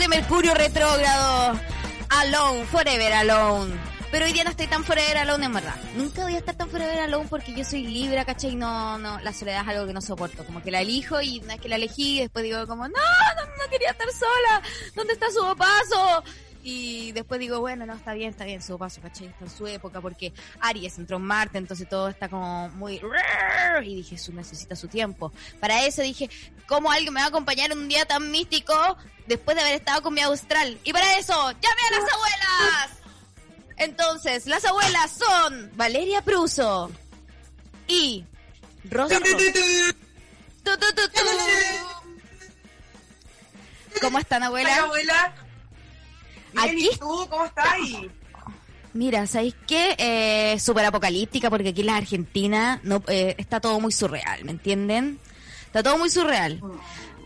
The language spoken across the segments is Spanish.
De Mercurio Retrógrado. Alone, forever alone. Pero hoy día no estoy tan forever alone en verdad. Nunca voy a estar tan forever alone porque yo soy libre, ¿cachai? No, no, la soledad es algo que no soporto. Como que la elijo y una vez que la elegí, después digo como, no, no, no quería estar sola. ¿Dónde está su paso? Y después digo, bueno, no, está bien, está bien, su paso, ¿cachai? Está en su época, porque Aries entró en Marte, entonces todo está como muy... Y dije, eso necesita su tiempo. Para eso dije, ¿cómo alguien me va a acompañar un día tan místico después de haber estado con mi austral? Y para eso, llame a las abuelas. Entonces, las abuelas son Valeria Pruso y Rosa. ¿Cómo están, abuela? Hola, abuela. Bien, Aquí ¿y tú cómo estás? Mira, ¿sabéis qué? Eh, Súper apocalíptica porque aquí en la Argentina no, eh, está todo muy surreal, ¿me entienden? Está todo muy surreal.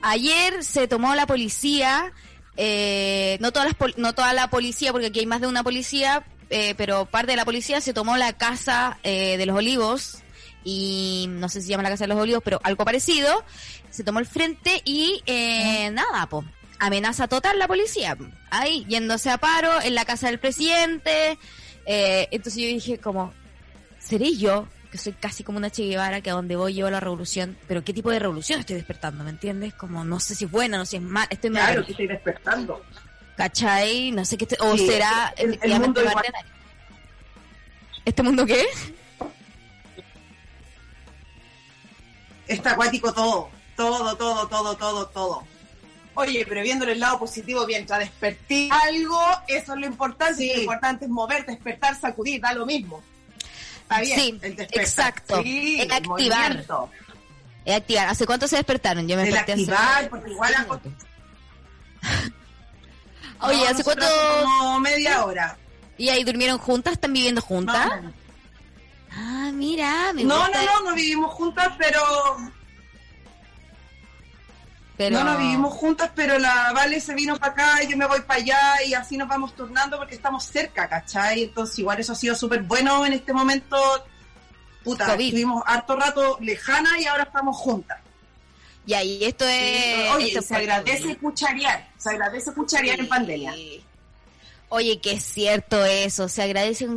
Ayer se tomó la policía, eh, no, todas las, pol- no toda la policía, porque aquí hay más de una policía, eh, pero parte de la policía se tomó la casa eh, de los olivos y no sé si se llama la casa de los olivos, pero algo parecido. Se tomó el frente y eh, nada, po. Amenaza total la policía. Ahí, yéndose a paro en la casa del presidente. Eh, entonces yo dije como, ¿seré yo? Que soy casi como una Che Guevara, que a donde voy llevo la revolución. Pero ¿qué tipo de revolución estoy despertando? ¿Me entiendes? Como no sé si es buena, no sé si es mala. Estoy Claro, que estoy despertando. ¿Cachai? No sé qué... estoy- o Sí, será el- el mundo igual. ¿Este mundo qué? Está acuático todo. Todo, todo, todo, todo, todo. Oye, pero viéndole el lado positivo, mientras desperté algo, eso es lo importante. Lo importante es mover, despertar, sacudir, da lo mismo. Está bien. Sí, el despertar. exacto. Sí, El activar. movimiento. Activar. ¿Hace cuánto se despertaron? Yo me El desperté hace- activar, porque igual hago- Oye, No, ¿hace cuánto...? hace como media hora. ¿Y ahí durmieron juntas? ¿Están viviendo juntas? No, Ah, mira, me no, no, no, no vivimos juntas, pero Pero... No, no vivimos juntas, pero la Vale se vino para acá y yo me voy para allá y así nos vamos turnando porque estamos cerca, ¿cachai? Entonces igual eso ha sido súper bueno en este momento. Puta, COVID. estuvimos harto rato lejanas y ahora estamos juntas. Y ahí esto es... Oye, esto se agradece cucharear, se agradece cucharear en pandemia. Oye, que es cierto eso, se agradece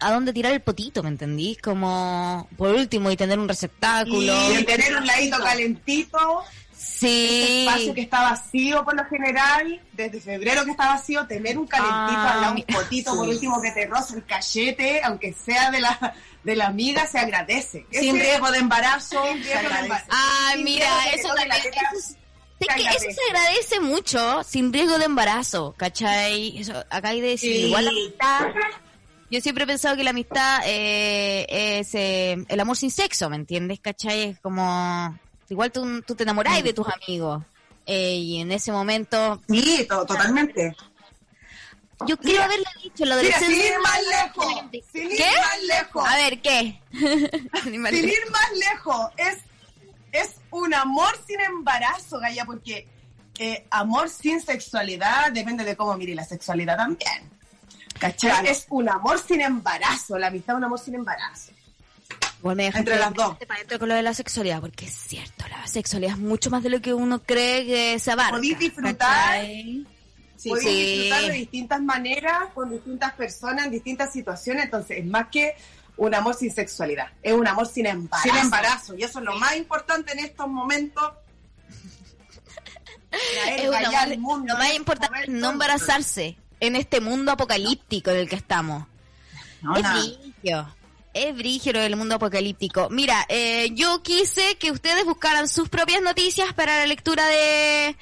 a dónde tirar el potito, ¿me entendís? Como, por último, y tener un receptáculo. Y tener un ladito calentito, Sí. espacio que está vacío por lo general, desde febrero que está vacío, tener un calentito Ah, lado, un potito por último que te roce el cachete, aunque sea de la de la amiga, se agradece. Sin Ese- riesgo de embarazo, sin riesgo de embarazo. Sin mira, eso también, teta, eso, es- que eso agradece. se agradece mucho, sin riesgo de embarazo, ¿cachai? Eso, acá hay de decir, Sí. igual la amistad, yo siempre he pensado que la amistad eh, es eh, el amor sin sexo, ¿me entiendes? ¿Cachai? Es como, igual tú, tú te enamorás de tus amigos, eh, y en ese momento, Sí, to- totalmente. yo quiero haberle dicho la Mira, adolescencia. sin ir más lejos, sin ir ¿Qué? más lejos, A ver, ¿qué? Sin ir más sin lejos. ir más lejos, es, es un amor sin embarazo, Gaya, porque eh, amor sin sexualidad depende de cómo mire la sexualidad también. ¿Cachai? Claro. Es un amor sin embarazo, la amistad es un amor sin embarazo. Igual me deja Entre las dos. para con lo de la sexualidad, porque es cierto, la sexualidad es mucho más de lo que uno cree que se abarca. Podéis disfrutar. Podéis disfrutar de distintas maneras, con distintas personas, en distintas situaciones. Entonces, es más que un amor sin sexualidad, es un amor sin embarazo. Sin embarazo, y eso es lo más importante en estos momentos. Es un amor- lo más importante es no embarazarse en este mundo apocalíptico en el que estamos. No, es nada. Es brigio lo del mundo apocalíptico. Mira, eh, yo quise que ustedes buscaran sus propias noticias para la lectura de,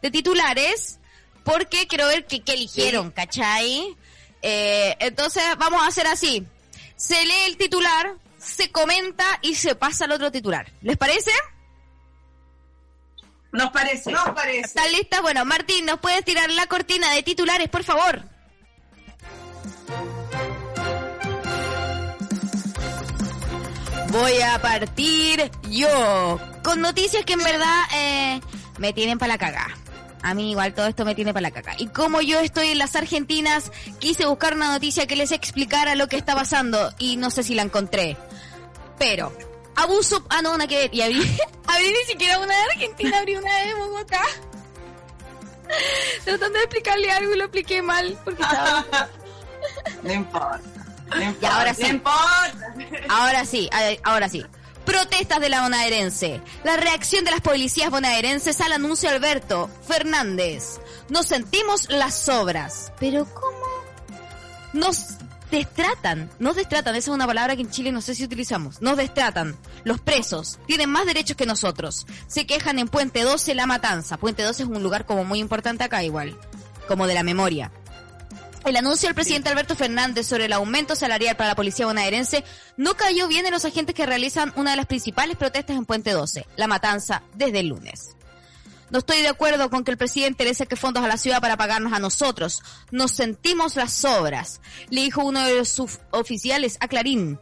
de titulares, porque quiero ver qué qué eligieron, ¿cachai? Eh, entonces vamos a hacer así. Se lee el titular, se comenta y se pasa al otro titular. ¿Les parece? Nos parece. Nos parece. ¿Están listas? Bueno, Martín, ¿nos puedes tirar la cortina de titulares, por favor? Voy a partir yo con noticias que en verdad eh, me tienen para la caga. A mí igual todo esto me tiene para la caca. Y como yo estoy en las Argentinas, quise buscar una noticia que les explicara lo que está pasando y no sé si la encontré. Pero, abuso... Ah, no, una que. Y abrí, abrí ni siquiera una de Argentina, abrí una de Bogotá. Tratando de explicarle algo y lo expliqué mal porque estaba... No importa. Y ahora sí. Ahora sí, ahora sí. Protestas de la bonaerense. La reacción de las policías bonaerenses al anuncio de Alberto Fernández. Nos sentimos las sobras. Pero ¿cómo? Nos destratan. Nos destratan. Esa es una palabra que en Chile no sé si utilizamos. Nos destratan. Los presos tienen más derechos que nosotros. Se quejan en Puente 12 La Matanza. Puente 12 es un lugar como muy importante acá igual. Como de la memoria. El anuncio del presidente Alberto Fernández sobre el aumento salarial para la policía bonaerense no cayó bien en los agentes que realizan una de las principales protestas en Puente 12, la matanza, desde el lunes. No estoy de acuerdo con que el presidente le saque fondos a la ciudad para pagarnos a nosotros. Nos sentimos las sobras, le dijo uno de los suboficiales a Clarín.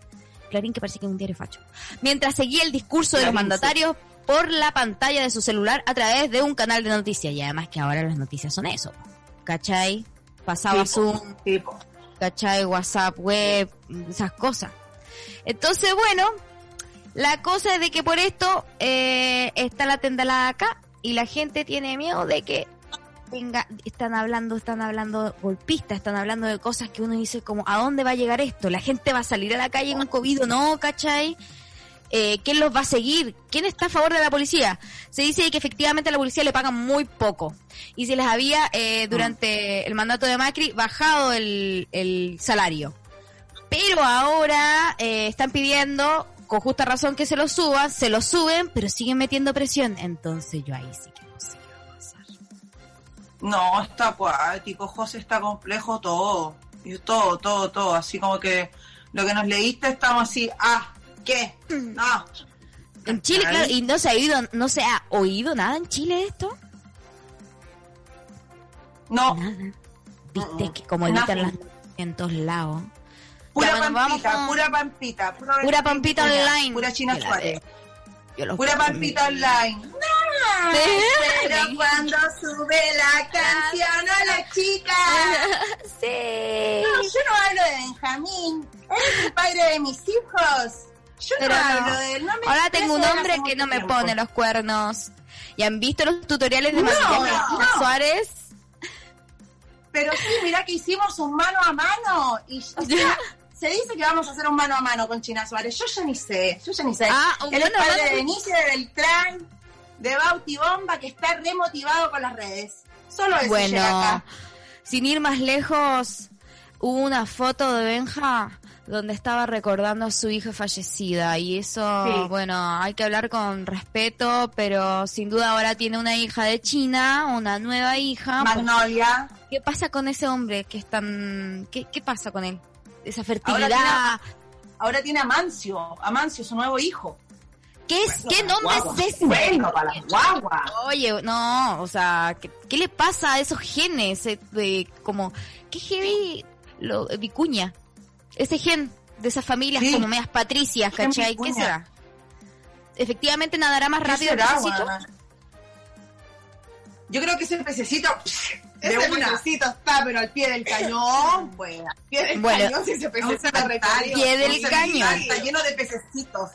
Clarín que parece que es un diario facho. Mientras seguía el discurso de los Clarín, sí. mandatarios por la pantalla de su celular a través de un canal de noticias. Y además que ahora las noticias son eso. ¿Cachai? Pasaba Zoom, Tipo. ¿cachai? WhatsApp, web, esas cosas. Entonces, bueno, la cosa es de que por esto eh, está la tendalada acá y la gente tiene miedo de que venga, están hablando, están hablando golpistas, están hablando de cosas que uno dice como, ¿a dónde va a llegar esto? ¿La gente va a salir a la calle en un COVID o no, cachai? Eh, ¿Quién los va a seguir? ¿Quién está a favor de la policía? Se dice que efectivamente a la policía le pagan muy poco. Y se les había, eh, durante el mandato de Macri, bajado el, el salario. Pero ahora eh, están pidiendo, con justa razón, que se lo suban, se lo suben, pero siguen metiendo presión. Entonces yo ahí sí que no sé qué va a pasar. No, está acuático, José, está complejo todo. Todo, todo, todo. Así como que lo que nos leíste estamos así, ah, ¿qué? No. En Chile, claro, y no se ha oído, no se ha oído nada en Chile de esto. No, Nada. Viste que como editan las en todos lados. pura bueno, pampita, con- pura pampita. Pura, Pura pampita online. Pura China Suárez. Pura pampita online. No, pero cuando sube la canción a la chica. sí. No, yo no hablo de Benjamín. Es el padre de mis hijos. Yo Pero no hablo de él. No me Ahora tengo un hombre que no me tiempo. pone los cuernos. ¿Y han visto los tutoriales de No, maquillaje de Suárez? Pero sí, mirá que hicimos un mano a mano. Y o sea, se dice que vamos a hacer un mano a mano con China Suárez. Yo ya ni sé. Yo ya ni sé. Ah, un Él es padre mano. de Benicio de Beltrán, de Bauti Bomba, que está remotivado con las redes. Solo eso llega Bueno, acá. sin ir más lejos, hubo una foto de Benja donde estaba recordando a su hija fallecida y eso, Sí. bueno, hay que hablar con respeto, pero sin duda ahora tiene una hija de China, una nueva hija. Magnolia. ¿Qué pasa con ese hombre que es tan... ¿Qué, qué pasa con él? Esa Ahora fertilidad. tiene, ahora tiene a Mancio. A Mancio, su nuevo hijo. ¿Qué, es, ¿Qué nombre Guagua. es ese? Bueno, para las guaguas. Oye, no, o sea, ¿qué, qué le pasa a esos genes? eh, de, como, ¿qué heavy? Lo, vicuña. Ese gen de esas familias Sí. como medias patricias, ¿cachai? ¿Qué será? ¿Efectivamente nadará más ¿Qué rápido el pececito? Yo creo que ese pececito de Ese una. pececito está, pero al pie del cañón, pues. Al pie del Bueno. cañón, si ese pececito Al pie del Ese cañón. Está lleno de pececitos.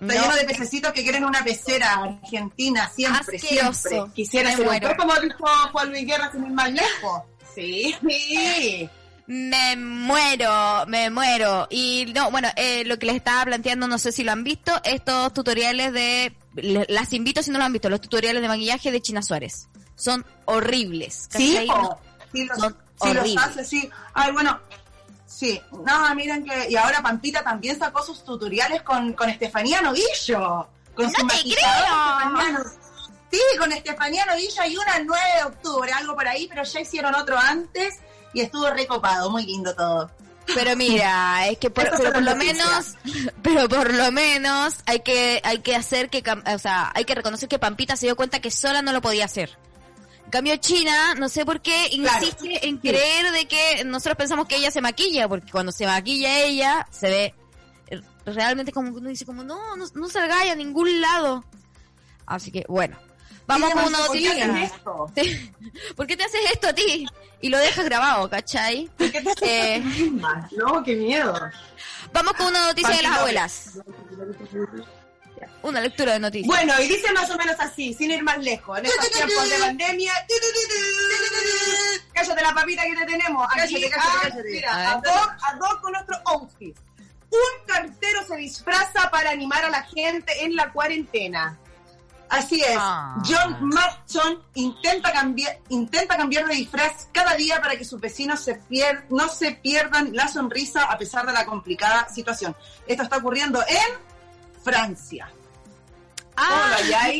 Está No. lleno de pececitos que quieren una pecera argentina, siempre, Asqueroso. siempre. Quisiera ser un como dijo Juan Luis Guerra sin ir más lejos. Sí, sí. Me muero, me muero. Y no, bueno, eh, lo que les estaba planteando, no sé si lo han visto, estos tutoriales de, las invito si no lo han visto, los tutoriales de maquillaje de China Suárez. Son horribles. Sí, ¿cachai? po. sí, los, Son sí los horribles. hace, sí. Ay, bueno, sí. No, miren que... Y ahora Pampita también sacó sus tutoriales con, con Estefanía Novillo. Con ¡No su te creo! No- Sí, con Estefanía Novillo hay una el 9 de octubre, algo por ahí, pero ya hicieron otro antes y estuvo recopado, muy lindo todo. Pero mira, es que por, pero lo menos, pero por lo menos hay que hay que hacer que, o sea, hay que reconocer que Pampita se dio cuenta que sola no lo podía hacer. En cambio China, no sé por qué Claro, insiste en creer de que nosotros pensamos que ella se maquilla, porque cuando se maquilla ella se ve realmente como uno dice como no, no, no salgáis a ningún lado. Así que bueno, vamos con una ¿por noticia. esto? Sí. ¿Por qué te haces esto a ti? Y lo dejas grabado, ¿cachai? ¿Por qué te haces Eh, esto a ti misma? No, qué miedo. Vamos con una noticia de las abuelas. Una lectura de noticias. Bueno, y dice más o menos así, sin ir más lejos. En estos tiempos de pandemia. Cállate la papita que te tenemos. Aquí, Cállate, cállate, ah, cállate. Mira, A ver. ad hoc, ad hoc con nuestro outfit. Un cartero se disfraza para animar a la gente en la cuarentena. Así es. Ah. John Matson intenta cambiar, intenta cambiar de disfraz cada día para que sus vecinos se pier- no se pierdan la sonrisa a pesar de la complicada situación. Esto está ocurriendo en Francia. Ah, Hola,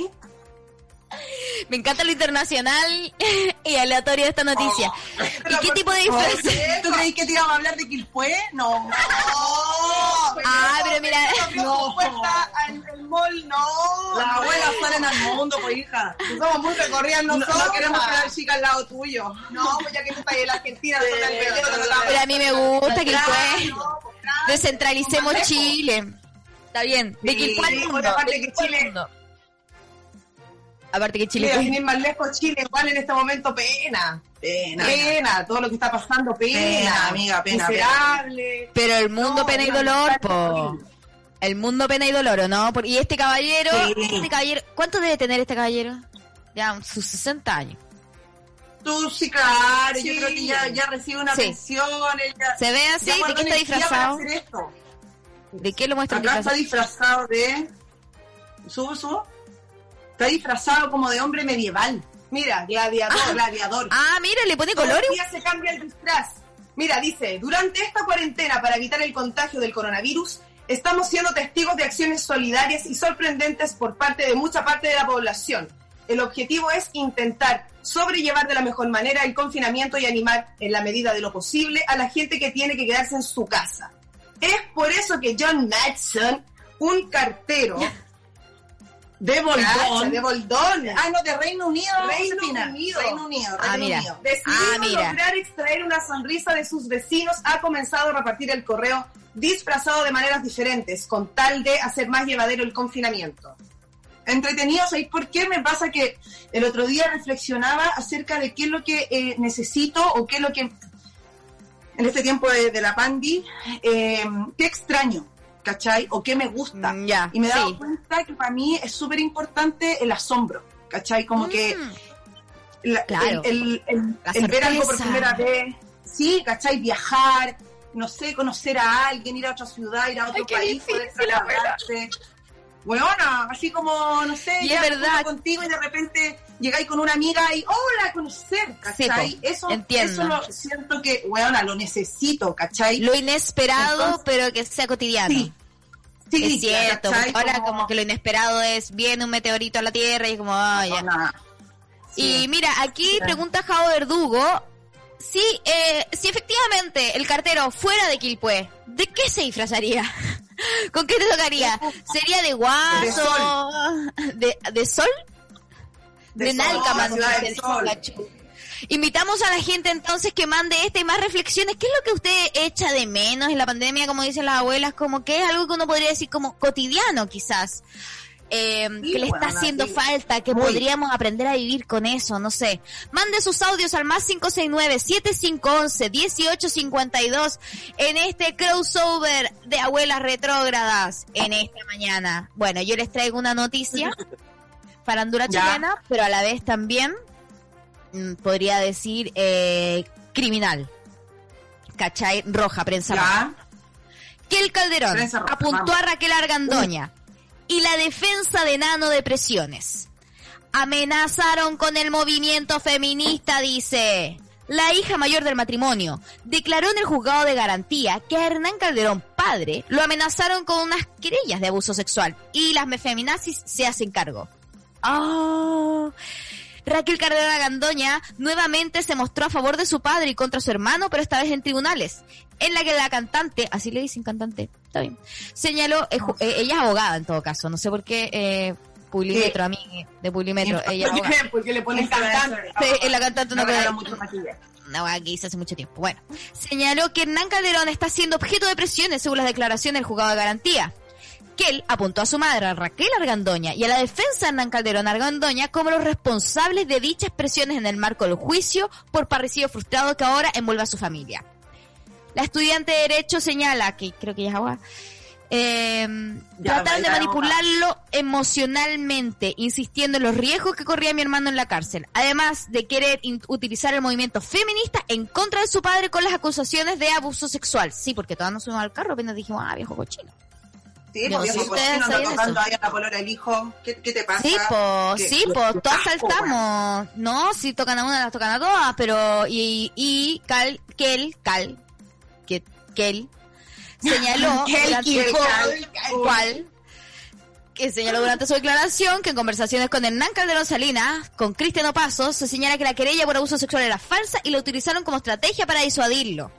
me encanta lo internacional y aleatorio de esta noticia. ¿Y qué tipo de Oh, disfraz? ¿Tú creí que te íbamos a hablar de Quilpué? No. Ah, pero mira, No, el no. Las abuelas salen al mundo, pues hija. Somos muy recorridas No, nosotros. no queremos quedar chica al lado tuyo. No, pues ya que tú estás en la Argentina, Sí, el Pero a mí me gusta que pues. Descentralicemos Chile. Está bien. De al sí, mundo, aparte que Chile-. Aparte que Chile Mira, más lejos, Chile, igual en este momento pena. Pena. Pena, todo lo que está pasando, pena. Pena, amiga, pena, Miserable. Pero el mundo No, pena y dolor, po. El mundo pena y dolor, ¿o ¿no? Y este caballero, Sí. este caballero, ¿cuánto debe tener este caballero? Ya, sus 60 años. Tú sí, claro, Sí. yo creo que ya, ya recibe una Sí. pensión. Ella, Se ve así, ya ¿de qué está disfrazado? ¿De qué lo muestra Acá está disfrazado? disfrazado de. Subo, subo. Está disfrazado como de hombre medieval. Mira, gladiador. gladiador. Ah, mira, le pone Todos color. los días se cambia el disfraz. Mira, dice, durante esta cuarentena para evitar el contagio del coronavirus, estamos siendo testigos de acciones solidarias y sorprendentes por parte de mucha parte de la población. El objetivo es intentar sobrellevar de la mejor manera el confinamiento y animar en la medida de lo posible a la gente que tiene que quedarse en su casa. Es por eso que John Madson, un cartero De Boldón. de Boldón, Ah, no, de Reino Unido. Reino. Unido. Reino Unido. Ah, Reino mira. Unido. Decidido Ah, mira. lograr extraer una sonrisa de sus vecinos, ha comenzado a repartir el correo disfrazado de maneras diferentes, con tal de hacer más llevadero el confinamiento. entretenido. ¿Sabéis por qué? Me pasa que el otro día reflexionaba acerca de qué es lo que eh, necesito o qué es lo que en este tiempo de, de la pandi, eh, qué extraño, ¿cachai? O qué me gusta. Mm, ya, y me he dado sí. cuenta que para mí es súper importante el asombro, ¿cachai? Como que Mm. la- Claro. el, el- el- La el ver algo por primera vez, sí, ¿cachai? Viajar, no sé, conocer a alguien, ir a otra ciudad, ir a otro país, poder. Weona, así como, no sé, Y es verdad. contigo y de repente llegáis con una amiga y hola, conocer, ¿cachai? po, eso, entiendo. eso lo siento que, weona, lo necesito, ¿cachai? Lo inesperado, Entonces- pero que sea cotidiano. sí, sí, es cierto, ¿cachai? ahora como que lo inesperado es, viene un meteorito a la Tierra y es como, ah, ya. Sí. Y mira, aquí Sí. pregunta Jao Verdugo, si, eh, si efectivamente el cartero fuera de Quilpué, ¿de qué se disfrazaría? ¿Con qué te tocaría? ¿Sería de guaso? ¿De, de sol? De, De sol. Pikachu. Invitamos a la gente entonces que mande esta y más reflexiones. ¿Qué es lo que usted echa de menos en la pandemia, como dicen las abuelas? Como que es algo que uno podría decir como cotidiano quizás. Eh, Sí, que le está haciendo sí. falta, que Muy. podríamos aprender a vivir con eso, no sé. Mande sus audios al más 569-7511-1852 en este crossover de abuelas retrógradas en esta mañana. Bueno, yo les traigo una noticia, farándula Ya. chilena, pero a la vez también mm, podría decir eh, criminal. ¿cachai? Roja, prensa roja. Que el Calderón apuntó a Raquel Argandoña y la defensa de Nano de Presiones. Amenazaron con el movimiento feminista, dice. La hija mayor del matrimonio declaró en el juzgado de garantía que a Hernán Calderón, padre, lo amenazaron con unas querellas de abuso sexual y las feminazis se hacen cargo. Oh. Raquel Carrera Gandoña nuevamente se mostró a favor de su padre y contra su hermano, pero esta vez en tribunales, en la que la cantante, así le dicen cantante, está bien, señaló, eh, eh, ella es abogada en todo caso, no sé por qué, eh, Pulimetro, a mí, de Pulimetro, ella Porque le ponen cantante. Sí, la cantante no, no mucho no, hizo hace mucho tiempo. Bueno, señaló que Hernán Calderón está siendo objeto de presiones según las declaraciones del juzgado de garantía que él apuntó a su madre, a Raquel Argandoña, y a la defensa de Hernán Calderón Argandoña como los responsables de dichas presiones en el marco del juicio por parricidio frustrado que ahora envuelve a su familia. La estudiante de Derecho señala, que creo que ya es agua, eh, trataron de manipularlo emocionalmente, insistiendo en los riesgos que corría mi hermano en la cárcel, además de querer utilizar el movimiento feminista en contra de su padre con las acusaciones de abuso sexual. Sí, porque todos nos subimos al carro apenas dijimos, ah, viejo cochino. Sí, porque si ustedes no tocando ahí a la polora el hijo. ¿Qué, ¿Qué, te pasa? Sí, pues, sí, pues, todas saltamos. No, si tocan a una, las tocan a todas, pero, y, y, Cal, Kel, Cal, que, Kel, señaló, durante, cual, que señaló durante su declaración que en conversaciones con Hernán Calderón Salinas, con Cristiano Pasos, se señala que la querella por abuso sexual era falsa y la utilizaron como estrategia para disuadirlo.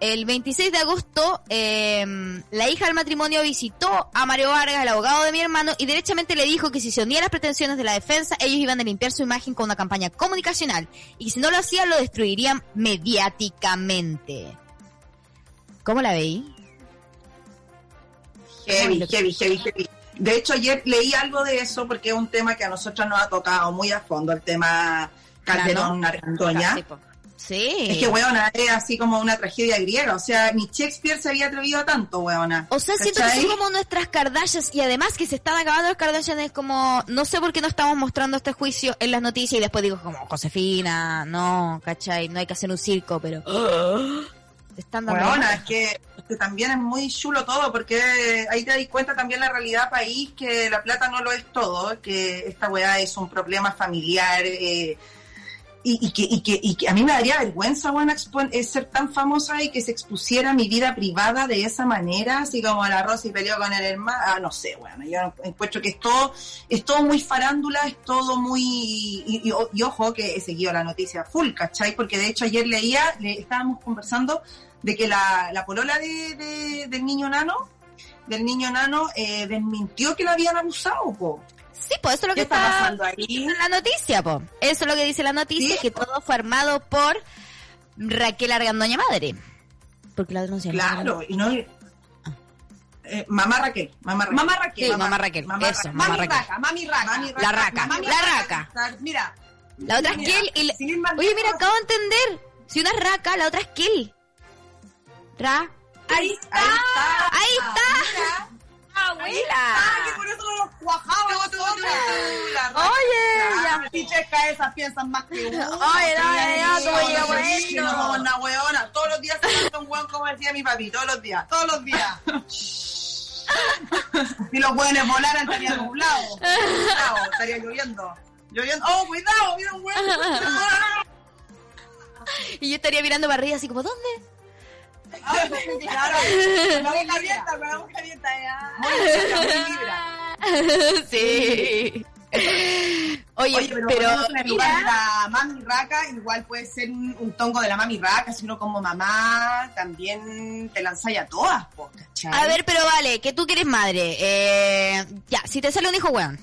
El 26 de agosto, em, la hija del matrimonio visitó a Mario Vargas, el abogado de mi hermano, y derechamente le dijo que si se unía a las pretensiones de la defensa, ellos iban a limpiar su imagen con una campaña comunicacional, y si no lo hacían, lo destruirían mediáticamente. ¿Cómo la veí? Heavy, heavy, heavy, heavy. De hecho, ayer leí algo de eso porque es un tema que a nosotros nos ha tocado muy a fondo, el tema Calderón Argandoña. Sí. Es que, weona, es así como una tragedia griega. O sea, ni Shakespeare se había atrevido a tanto, weona. O sea, siento que son como nuestras Kardashians y además que se están acabando las Kardashians es como, no sé por qué no estamos mostrando este juicio en las noticias y después digo como, Josefina, no, ¿cachai? No hay que hacer un circo, pero... Están weona, es que, también es muy chulo todo porque ahí te das cuenta también la realidad país que la plata no lo es todo, que esta weá es un problema familiar, eh, y, que, y, que, y que a mí me daría vergüenza, bueno, eh, ser tan famosa y que se expusiera mi vida privada de esa manera, así como la Rosy peleó con el hermano, ah, no sé, bueno, yo encuentro que es todo, es todo muy farándula, es todo muy, y, ojo que he seguido la noticia full, ¿cachai? Porque de hecho ayer leía, le, estábamos conversando de que la, la polola de, del niño nano, del niño nano, eh, desmintió que la habían abusado, po. Sí, pues eso es lo que está, pasando ahí? en la noticia, po. Eso es lo que dice la noticia, que todo fue armado por Raquel Argandoña Madre. Porque la denuncia. Claro, y no... Eh, mamá Raquel, mamá Raquel. Mamá Raquel. mamá, Raquel. eso, mamá mami Raquel. Raca, mami Raca. La Raca, la Raca. Mira. La otra es Kel y Oye, mira, acabo de entender. Si una es Raca, la otra es Kel. Ra. Ahí está. Ahí está abuela. Ah, que por eso los cuajaba Oye, ya. Pichesca esas piensan más que uno. Oye, no, ya, ya, bueno. No una hueona. Todos los días se un hueón, como decía mi papi. Todos los días. Todos los días. si los hueones volaran, estaría nublado. Estaría lloviendo. Lloviendo. Oh, cuidado, mira un hueón. y yo estaría mirando para arriba así como, ¿dónde? Claro, la boca abierta, con la boca abierta ya. Sí. Oye, pero, pero mira, la mami raca igual puede ser un, tongo de la mami raca, sino como mamá también te lanzáis a todas, A ver, pero vale, que tú quieres madre. Eh, ya, si te sale un hijo weón.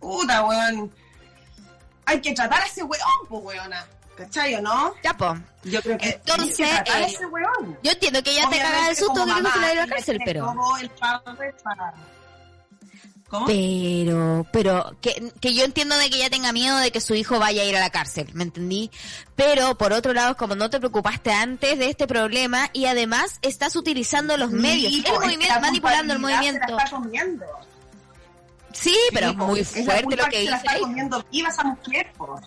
Puta, weón. Hay que tratar a ese weón, pues weona. ¿Cachai o no? Ya, po. Yo creo que. Entonces, eh, yo entiendo que ella te caga el susto que no se la dio a la cárcel, pero. ¿Cómo? Pero, pero, que, que yo entiendo de que ella tenga miedo de que su hijo vaya a ir a la cárcel, ¿me entendí? Pero, por otro lado, como no te preocupaste antes de este problema y además estás utilizando los medios, el movimiento, manipulando el movimiento. Sí, pero es muy fuerte lo que dice. Se la está comiendo viva esa mujer, por.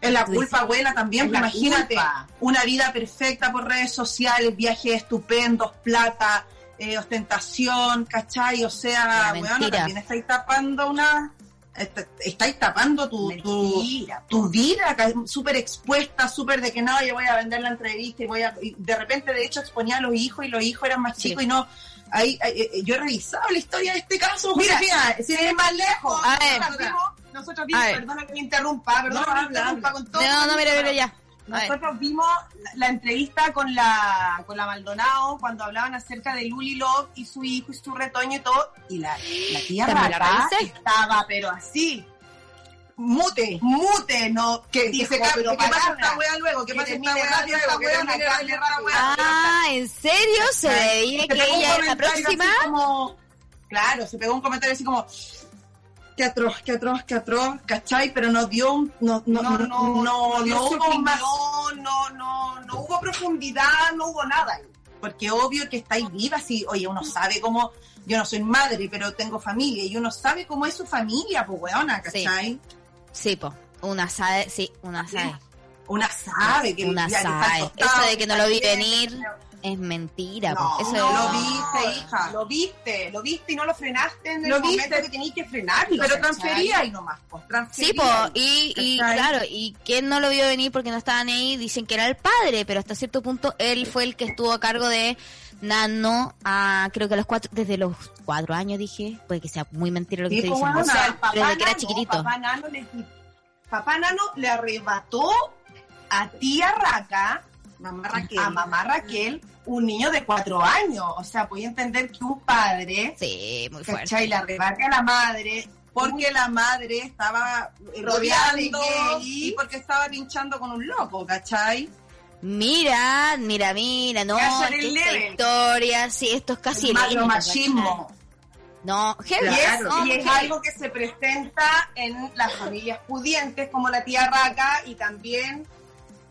Es la culpa, abuela, también. es imagínate, culpa. una vida perfecta por redes sociales, viajes estupendos, plata, eh, ostentación, ¿cachai? O sea, mentira. también estáis tapando una... est- Estáis tapando tu, tu, tu vida súper expuesta, súper de que no, yo voy a vender la entrevista y voy a... y de repente, de hecho, exponía a los hijos y los hijos eran más Sí. chicos y no... Ahí, ahí, eh, yo he revisado la historia de este caso. Mira, Josefina, sin ir más lejos, A ver. nosotros vimos, nosotros vimos perdona que me interrumpa, perdona No, que me interrumpa con todo. No, no, mira, mira, ya. Nosotros vimos la, la entrevista con la, con la Maldonado cuando hablaban acerca de Luli Love y su hijo y su retoño y todo. Y la, la tía ¿También la Rata estaba, pero así, mute. mute, no, Que, que dijo, se ca- pero que palabra. esta wea luego, que Que pase esta rápido luego, que wea, termine que wea. Ah, ¿en serio? Se veía Se que ella era la próxima. como- claro, se pegó un comentario así como, qué atroz, qué atroz, qué atroz, ¿cachai? Pero no dio, un- no, no, no, no, no, su hubo más. no, no, no hubo profundidad, no hubo nada. Porque obvio que estáis vivas y, oye, uno sabe cómo, yo no soy madre, pero tengo familia, y uno sabe cómo es su familia, pues weona, ¿cachai? Sí, po. Una sabe, sí, una sabe. Una sabe que Una que sabe. Eso de que no lo vi venir es mentira, po. No, Eso no es- lo viste, hija. Lo viste, lo viste y no lo frenaste en el Lo momento viste. que tenías que frenarlo. Pero transfería y nomás, pues, transfería. Sí, po, y, claro, y quién no lo vio venir porque no estaban ahí, dicen que era el padre, pero hasta cierto punto él fue el que estuvo a cargo de Nano, a, creo que a los cuatro, desde los cuatro años dije, puede que sea muy mentira lo que Sí, estoy diciendo. O sea, el papá Pero desde que era Nano, chiquitito. Papá Nano, le, papá Nano le arrebató a tía Raca, Mamá Raquel. a mamá Raquel, un niño de cuatro años. O sea, podía entender que un padre, Sí, muy fuerte. ¿cachai? Le arrebate a la madre. Porque la madre estaba Rodeada de rodeando y porque estaba pinchando con un loco, ¿cachai? Mira, mira, mira, no, es esta historia, sí, esto es casi El helénico, machismo. No, heavy, Y es, y es heavy. algo que se presenta en las familias pudientes como la tía Raca y también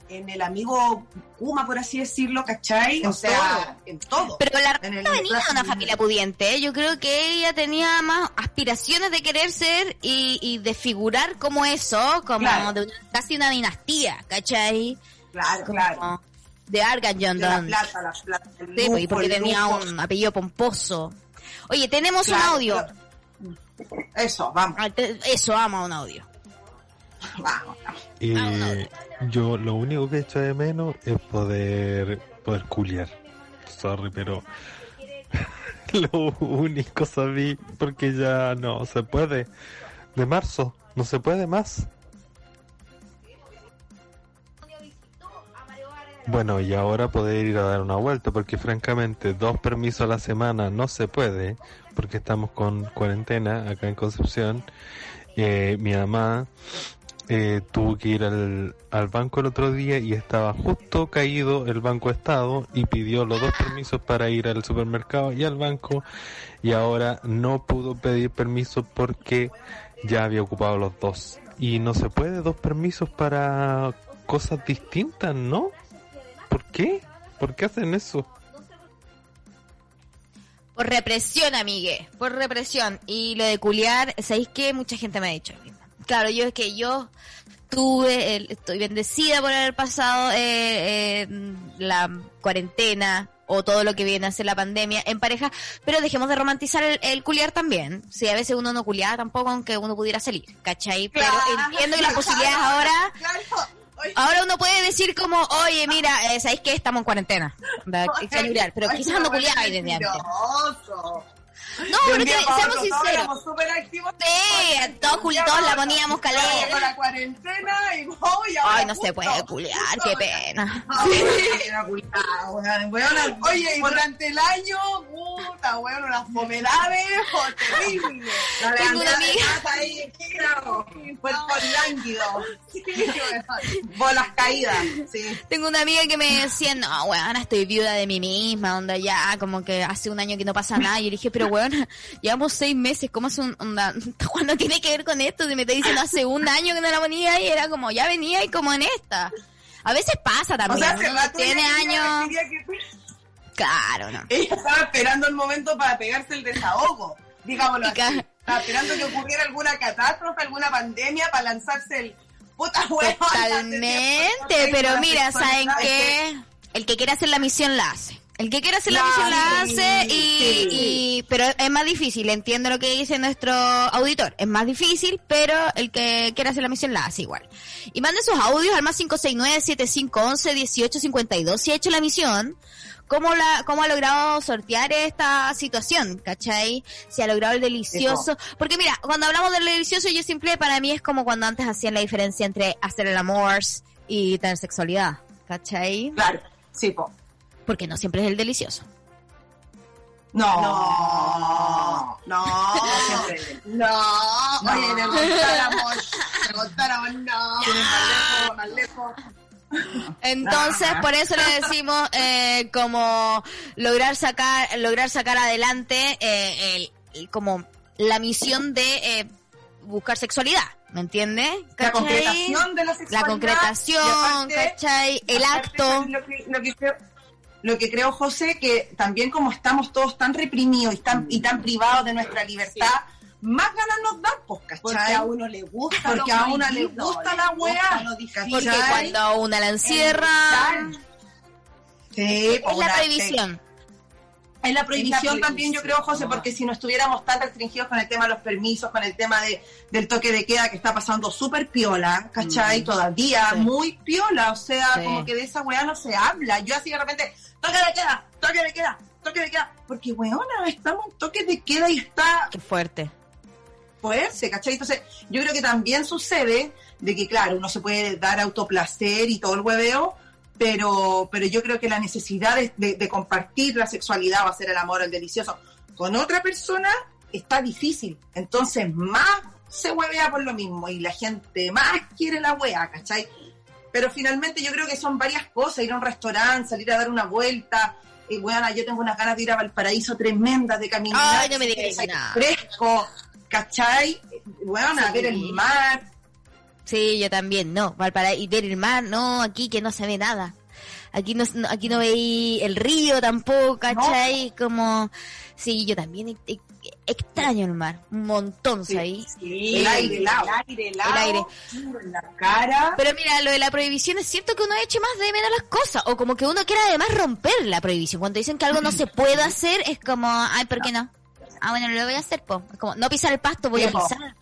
en el amigo Kuma, por así decirlo, ¿cachai? En o sea, en todo. Pero la Rita venía de una familia pudiente. ¿eh? Yo creo que ella tenía más aspiraciones de querer ser y, y de figurar como eso, como Claro. de una- casi una dinastía, ¿cachai? Claro, Como claro. de Argan la plata, la plata. el Sí, pues, porque el tenía un apellido pomposo. Oye, tenemos un Claro, audio. claro. Eso, vamos, Ah, Eso, amo un audio. vamos. Y Ah, una yo lo único que echo de menos es poder poder culiar. Sorry, pero lo único sabí porque ya no se puede. De marzo, no se puede más. Bueno, y ahora poder ir a dar una vuelta, porque francamente dos permisos a la semana no se puede, porque estamos con cuarentena acá en Concepción. Eh, mi mamá eh, tuvo que ir al, al banco el otro día y estaba justo caído el Banco Estado y pidió los dos permisos para ir al supermercado y al banco y ahora no pudo pedir permiso porque ya había ocupado los dos. Y no se puede dos permisos para cosas distintas, ¿no? ¿Por qué? ¿Por qué hacen eso? Por represión, amigue. Por represión. Y lo de culiar, ¿sabéis qué? Mucha gente me ha dicho. Claro, yo es que yo tuve, el- estoy bendecida por haber pasado eh, eh, la cuarentena o todo lo que viene a ser la pandemia en pareja, pero dejemos de romantizar el, el culiar también. Si a veces uno no culiaba tampoco, aunque uno pudiera salir, ¿cachai? Pero Claro, entiendo que las claro, posibilidades ahora Claro. Ahora uno puede decir como, oye, mira, eh, ¿sabéis que estamos en cuarentena? Pero quizás no culiaba oye, desde antes. No, pero que, seamos sinceros. súper activos. Sí, todos todos la poníamos Con calera. la cuarentena y voy Ay, no se puede culiar, qué pena. Oye, y durante el año, puta, weón, unas fomedades, terrible. La Tengo una levantada amiga- de pata ahí, cuerpo lánguido, bolas caídas, sí. Tengo una amiga que me decía, no, weón, estoy viuda de mí misma, onda ya, como que hace un año que no pasa nada. Y yo le dije, pero weón, llevamos seis meses, ¿cómo hace un, onda, cuando tiene que ver con esto? Si me está diciendo hace un año que no la ponía y era como, ya venía y como en esta. A veces pasa O también, sea, uno rato tiene años, claro, ¿no? Ella estaba esperando el momento para pegarse el desahogo, digámoslo así. Estaba esperando que ocurriera alguna catástrofe, alguna pandemia para lanzarse el Puta huevona. Totalmente, pero mira, ¿saben qué? El que quiere hacer la misión la hace. El que quiere hacer la misión la hace y, sí. y- pero es más difícil, entiendo lo que dice nuestro auditor, es más difícil, pero el que quiere hacer la misión la hace igual. Y mande sus audios al más 569-7511-1852 si ha hecho la misión, cómo la, cómo ha logrado sortear esta situación, ¿cachai? Si ha logrado el delicioso, porque mira, cuando hablamos del delicioso yo siempre para mí es como cuando antes hacían la diferencia entre hacer el amor y tener sexualidad, ¿cachai? Claro, sí, po. Porque no siempre es el delicioso. No. No, no, siempre. no, No. oye, le contáramos, le contáramos, no, más lejos, más lejos. Entonces, por eso le decimos eh, como lograr sacar, lograr sacar adelante eh, el, el- como la misión de eh, buscar sexualidad, ¿me entiende? La concretación de la La sexualidad. concretación, y aparte- ¿cachai? El aparte, acto. ¿sabes Lo que, lo que lo que creo, José, que también como estamos todos tan reprimidos y tan, y tan privados de nuestra libertad, más ganas nos dan, pues, Porque ¿cachai? a uno le gusta Porque a una le gusta la weá. Porque cuando a una la encierran, Sí, es la prohibición. Es la prohibición Es la también, yo creo. José, porque si no estuviéramos tan restringidos con el tema de los permisos, con el tema de, del toque de queda que está pasando súper piola, ¿cachai? Todavía Sí. muy piola, o sea, Sí. como que de esa weá no se habla. Yo así de repente, toque de queda, toque de queda, toque de queda, porque weona, estamos en toque de queda y está Qué fuerte. poderse, ¿cachai? Entonces, yo creo que también sucede de que, claro, uno se puede dar autoplacer y todo el hueveo, pero, pero yo creo que la necesidad de, de- de compartir la sexualidad o hacer el amor, el delicioso, con otra persona está difícil. Entonces, más se huevea por lo mismo y la gente más quiere la wea, ¿cachai? Pero finalmente yo creo que son varias cosas, ir a un restaurante, salir a dar una vuelta. Y bueno, yo tengo unas ganas de ir a Valparaíso tremendas, de caminar. Ay, no me digas nada. Fresco, ¿cachai? Bueno, a ver el mar. Sí, yo también, no. Valparaíso y ver el mar, no, aquí que no se ve nada. Aquí no, aquí no veí el río tampoco, ¿cachai? Como, sí, yo también e- e- extraño el mar, un montón, ¿sabí? Sí, El aire. El aire. El aire. La cara. Pero mira, lo de la prohibición es cierto que uno eche más de menos las cosas, o como que uno quiere además romper la prohibición. Cuando dicen que algo no se puede hacer, es como, ay, ¿por qué no? Ah, bueno, lo voy a hacer, po. Es como, no pisar el pasto, voy a pisar.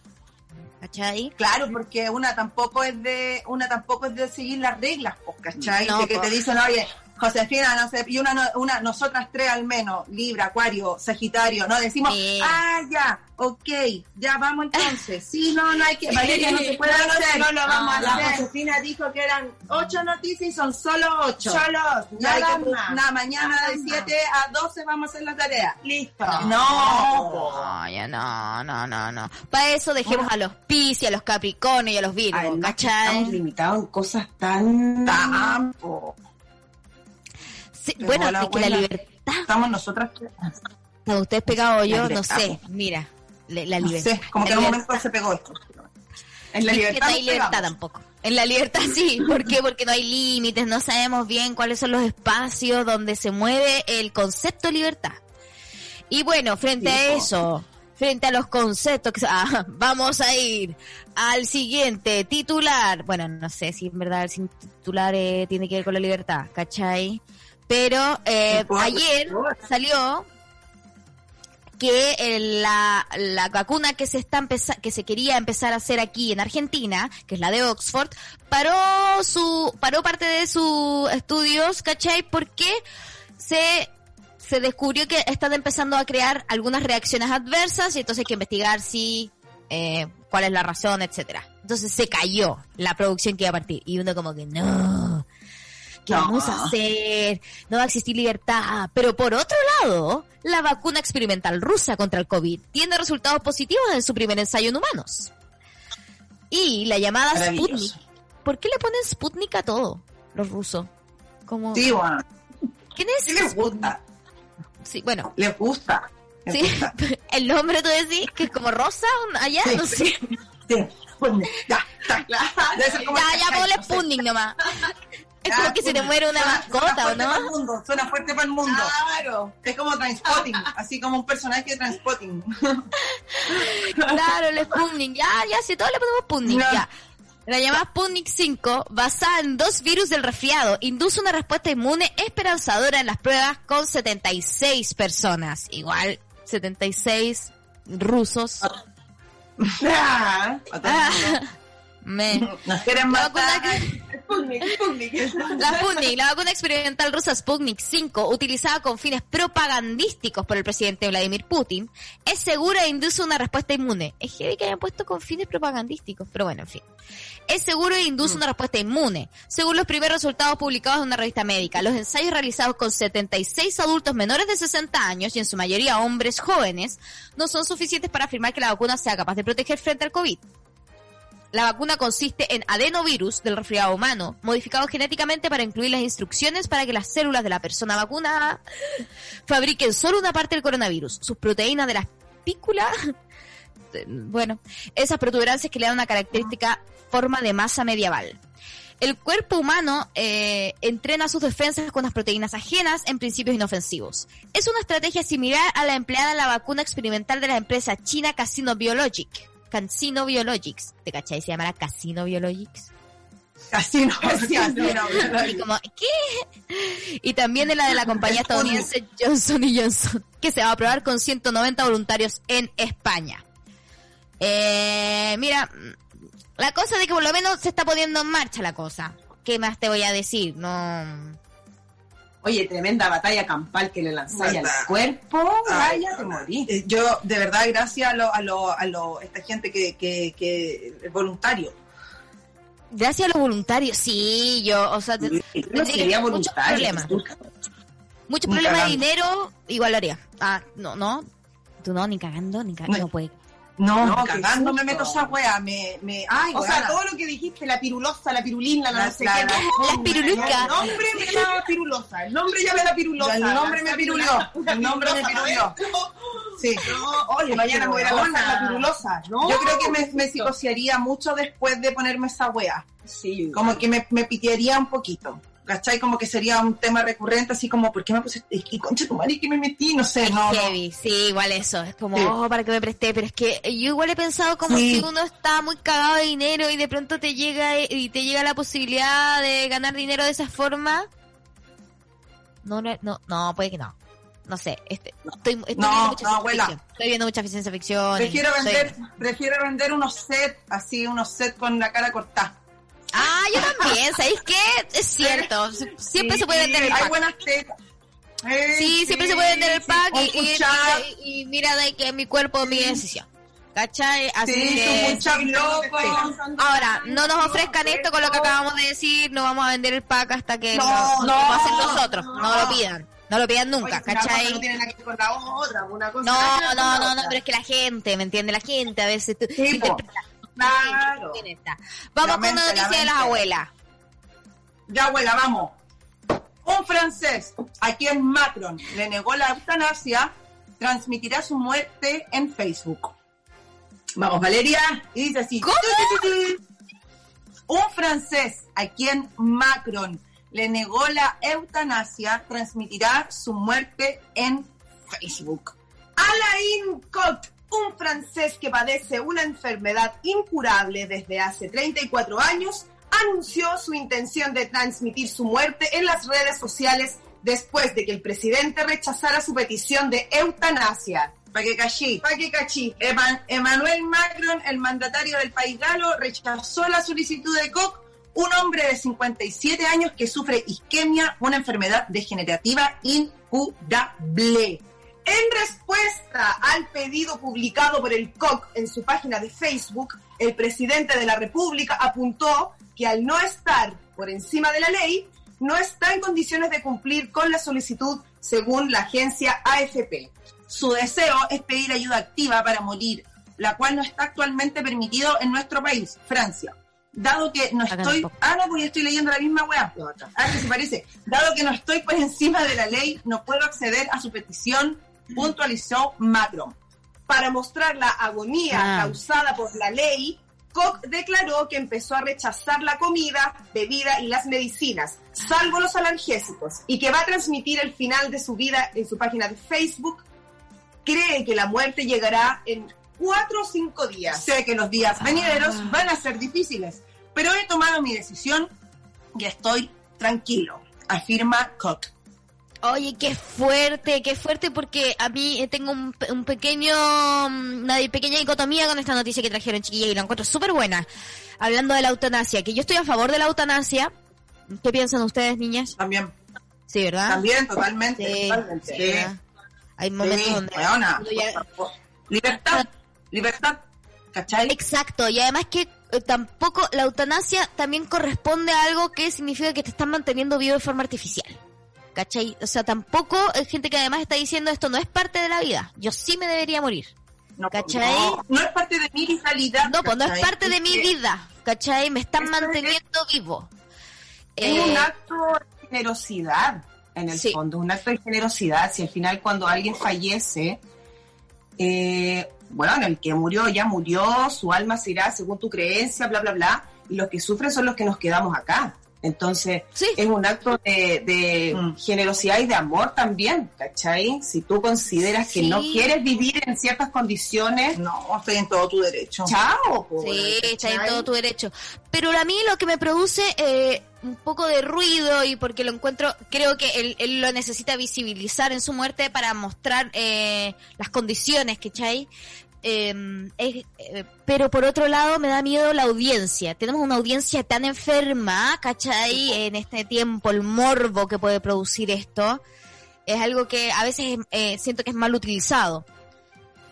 ¿Cachai? Claro, porque una tampoco es de, una tampoco es de seguir las reglas, pues, ¿cachai? No, de que po. te dicen, oye, Josefina, no sé, y una, no- una, nosotras tres al menos, Libra, Acuario, Sagitario, no decimos, Sí. ah, ya, ok, ya vamos entonces. Sí, no, no hay que, Valeria, no se puede No, hacer. no lo vamos a La hacer. Josefina dijo que eran ocho noticias y son solo ocho. Hay nada que- más. nada, mañana Nada de. 7 a 12 vamos a hacer la tarea. Listo. No, po. No, ya no, no, no, no. Para eso dejemos a los Piscis, a los Capricornio y a los Virgos, ¿cachai? estamos limitados en cosas tan... Tampo. Sí, bueno, es que la libertad, Estamos nosotras cuando usted es pegado yo, no sé, mira, la No libertad. sé, como que en un momento se pegó esto. En la Y es que libertad. no hay nos libertad pegamos. tampoco. En la libertad sí, ¿por qué? Porque no hay límites, no sabemos bien cuáles son los espacios donde se mueve el concepto de libertad. Y bueno, frente a eso, frente a los conceptos, que, ah, vamos a ir al siguiente titular. Bueno, no sé si en verdad el titular eh, tiene que ver con la libertad, ¿cachai? Pero eh, ayer salió que la, la vacuna que se está que se quería empezar a hacer aquí en Argentina, que es la de Oxford, paró su paró parte de sus estudios, ¿cachai? Porque se se descubrió que están empezando a crear algunas reacciones adversas y entonces hay que investigar si eh, cuál es la razón, etcétera. Entonces se cayó la producción que iba a partir y uno como que no. ¿Qué No. vamos a hacer? No va a existir libertad. Pero por otro lado, la vacuna experimental rusa contra el COVID tiene resultados positivos en su primer ensayo en humanos. Y la llamada Sputnik. ¿Por qué le ponen Sputnik a todo los rusos? Como, Sí, bueno. ¿Quién es Sí les Sputnik? gusta. Sí, bueno, Les gusta. Les sí. gusta. El nombre tú decís que es como rosa allá, Sí. no sé. Sí. Bueno, ya, ya. Ya, ya ponle. Sputnik nomás. Es como que se te muere una Suena- mascota, suena ¿o fuerte para el no? mundo, Suena fuerte para el mundo. Claro. Es como Transpotting, así como un personaje de Transpotting. Claro, el Sputnik. Ya, ya, si todos le ponemos Sputnik, No. ya. La llamada Sputnik 5, basada en dos virus del resfriado, induce una respuesta inmune esperanzadora en las pruebas con 76 personas. Igual, 76 rusos. Ah, Ah, me- Nos quieren La matar. vacuna, Sputnik, Sputnik. la Sputnik, la vacuna experimental rusa Sputnik 5, utilizada con fines propagandísticos por el presidente Vladimir Putin, es segura e induce una respuesta inmune. Es heavy que hayan puesto con fines propagandísticos, pero bueno, en fin. Es seguro e induce una respuesta inmune. Según los primeros resultados publicados en una revista médica, los ensayos realizados con 76 adultos menores de 60 años y en su mayoría hombres jóvenes no son suficientes para afirmar que la vacuna sea capaz de proteger frente al COVID. La vacuna consiste en adenovirus del resfriado humano, modificado genéticamente para incluir las instrucciones para que las células de la persona vacunada fabriquen solo una parte del coronavirus, sus proteínas de la espícula. Bueno, esas protuberancias que le dan una característica forma de masa medieval. El cuerpo humano eh, entrena sus defensas con las proteínas ajenas en principios inofensivos. Es una estrategia similar a la empleada en la vacuna experimental de la empresa china Casino Biologic. Casino Biologics. ¿Te cachai? Se llamará Casino Biologics. Casino, casino. Y como, ¿qué? Y también de la de la compañía estadounidense Johnson Johnson, que se va a probar con 190 voluntarios en España. Eh, mira, la cosa de que por lo menos se está poniendo en marcha la cosa. ¿Qué más te voy a decir? No. Oye, tremenda batalla campal que le lanzáis al cuerpo. Ay, Vaya, te morí. Eh, Yo, de verdad, gracias a lo, a lo, a lo, esta gente que, que, que es voluntario. Gracias a los voluntarios, sí, yo, o sea, te- No sería muchos voluntario. problemas. muchos Ni problemas de dinero, igual lo haría. Ah, no, no. Tú no, ni cagando, ni cagando, No. no puede. No, No, cagando me meto esa wea, me, me, ay, O sea, todo lo que dijiste, la pirulosa, la pirulina, la, La- no sé la- qué. la- no, Las pirulicas. El nombre me da pirulosa. El nombre ya me da pirulosa. El nombre La- me pirulió, el nombre me pirulió. Sí. No, oye, mañana me voy a la pirulosa. No. Yo creo que me, me psicosearía mucho después de ponerme esa wea. Sí, Como que me, me pitearía un poquito. ¿Cachai? Como que sería un tema recurrente, así como, ¿por qué me puse? Que concha tu madre, que me metí, no sé, no. no. Heavy, sí, igual eso. Es como, Sí. oh, para que me presté. Pero es que yo igual he pensado como Sí. si uno está muy cagado de dinero y de pronto te llega y te llega la posibilidad de ganar dinero de esa forma. No, no, no, no puede que no. No sé, este, estoy, estoy No, viendo mucha no, abuela. Estoy viendo mucha ciencia ficción. y Prefiero soy- vender, prefiero vender unos sets, así, unos sets con la cara cortada. Ah, yo también, ¿sabéis qué? Es cierto, siempre Sí, se puede vender el Hay pack. buenas tetas. Eh, Sí, siempre se puede vender el pack y, y- puchar, y- y mira de que mi cuerpo mi decisión. ¿Cachai? Así sí, que... Ahora, no nos ofrezcan esto con lo que acabamos de decir, no vamos a vender el pack hasta que No, no, no, lo hacen nosotros, no, lo pidan, no lo pidan nunca, Oye, ¿cachai? no tiene nada que ver con la otra, una cosa No, no, no, pero es que la gente, ¿me entiende? La gente a veces tú, Sí. Claro. Vamos La con mente, la noticia de las abuelas. Ya, abuela, vamos. Un francés, a quien Macron le negó la eutanasia, transmitirá su muerte en Facebook. Vamos, Valeria. Y dice así. ¿Cómo? Un francés, a quien Macron le negó la eutanasia, transmitirá su muerte en Facebook. Alain Cot, un francés que padece una enfermedad incurable desde hace 34 años, anunció su intención de transmitir su muerte en las redes sociales después de que el presidente rechazara su petición de eutanasia. Para que cachí. Pa' que cachí. Eman- Emmanuel Macron, el mandatario del país galo, rechazó la solicitud de Koch, un hombre de 57 años que sufre isquemia, una enfermedad degenerativa incurable. En respuesta al pedido publicado por el COC en su página de Facebook, el presidente de la República apuntó que al no estar por encima de la ley, no está en condiciones de cumplir con la solicitud según la agencia AFP. Su deseo es pedir ayuda activa para morir, la cual no está actualmente permitido en nuestro país, Francia. Dado que no estoy... Ah, no, pues estoy leyendo la misma weá. Ah, que se parece. Dado que no estoy por encima de la ley, no puedo acceder a su petición, puntualizó Macron. Para mostrar la agonía Ah. causada por la ley, Koch declaró que empezó a rechazar la comida, bebida y las medicinas, salvo los analgésicos, y que va a transmitir el final de su vida en su página de Facebook. Cree que la muerte llegará en cuatro o cinco días. Sé que los días venideros van a ser difíciles, Pero he tomado mi decisión y estoy tranquilo, afirma Koch. Oye, qué fuerte, qué fuerte, porque a mí eh, tengo un, un pequeño, mm, una pequeña dicotomía con esta noticia que trajeron, chiquilla, y la encuentro súper buena. Hablando de la eutanasia, que yo estoy a favor de la eutanasia. ¿Qué piensan ustedes, niñas? También, Sí, ¿verdad? también, totalmente. Sí, totalmente. Hay momentos donde... ya-. Libertad, libertad, ¿cachai? Exacto, y además que eh, tampoco la eutanasia también corresponde a algo que significa que te están manteniendo vivo de forma artificial. ¿Cachai? O sea, tampoco hay gente que además está diciendo esto no es parte de la vida. Yo sí me debería morir. No, ¿cachai? No, no es parte de mi vitalidad. No, pues no es parte de mi vida. ¿Cachai? Me están es- manteniendo vivo. Es Eh, un acto de generosidad, en el Sí. fondo, un acto de generosidad. Si al final cuando alguien fallece, eh, bueno, el que murió ya murió, su alma se irá según tu creencia, bla, bla, bla, y los que sufren son los que nos quedamos acá. Entonces, Sí. es un acto de, de Mm. generosidad y de amor también, ¿cachai? Si tú consideras que no quieres vivir en ciertas condiciones, No, estoy en todo tu derecho. chao. Sí, está en todo tu derecho. Pero a mí lo que me produce eh, un poco de ruido y porque lo encuentro, creo que él, él lo necesita visibilizar en su muerte para mostrar eh, las condiciones, ¿cachai? Eh, es- eh, pero por otro lado me da miedo la audiencia. Tenemos una audiencia tan enferma, ¿cachai? En este tiempo, el morbo que puede producir esto es algo que a veces eh, siento que es mal utilizado.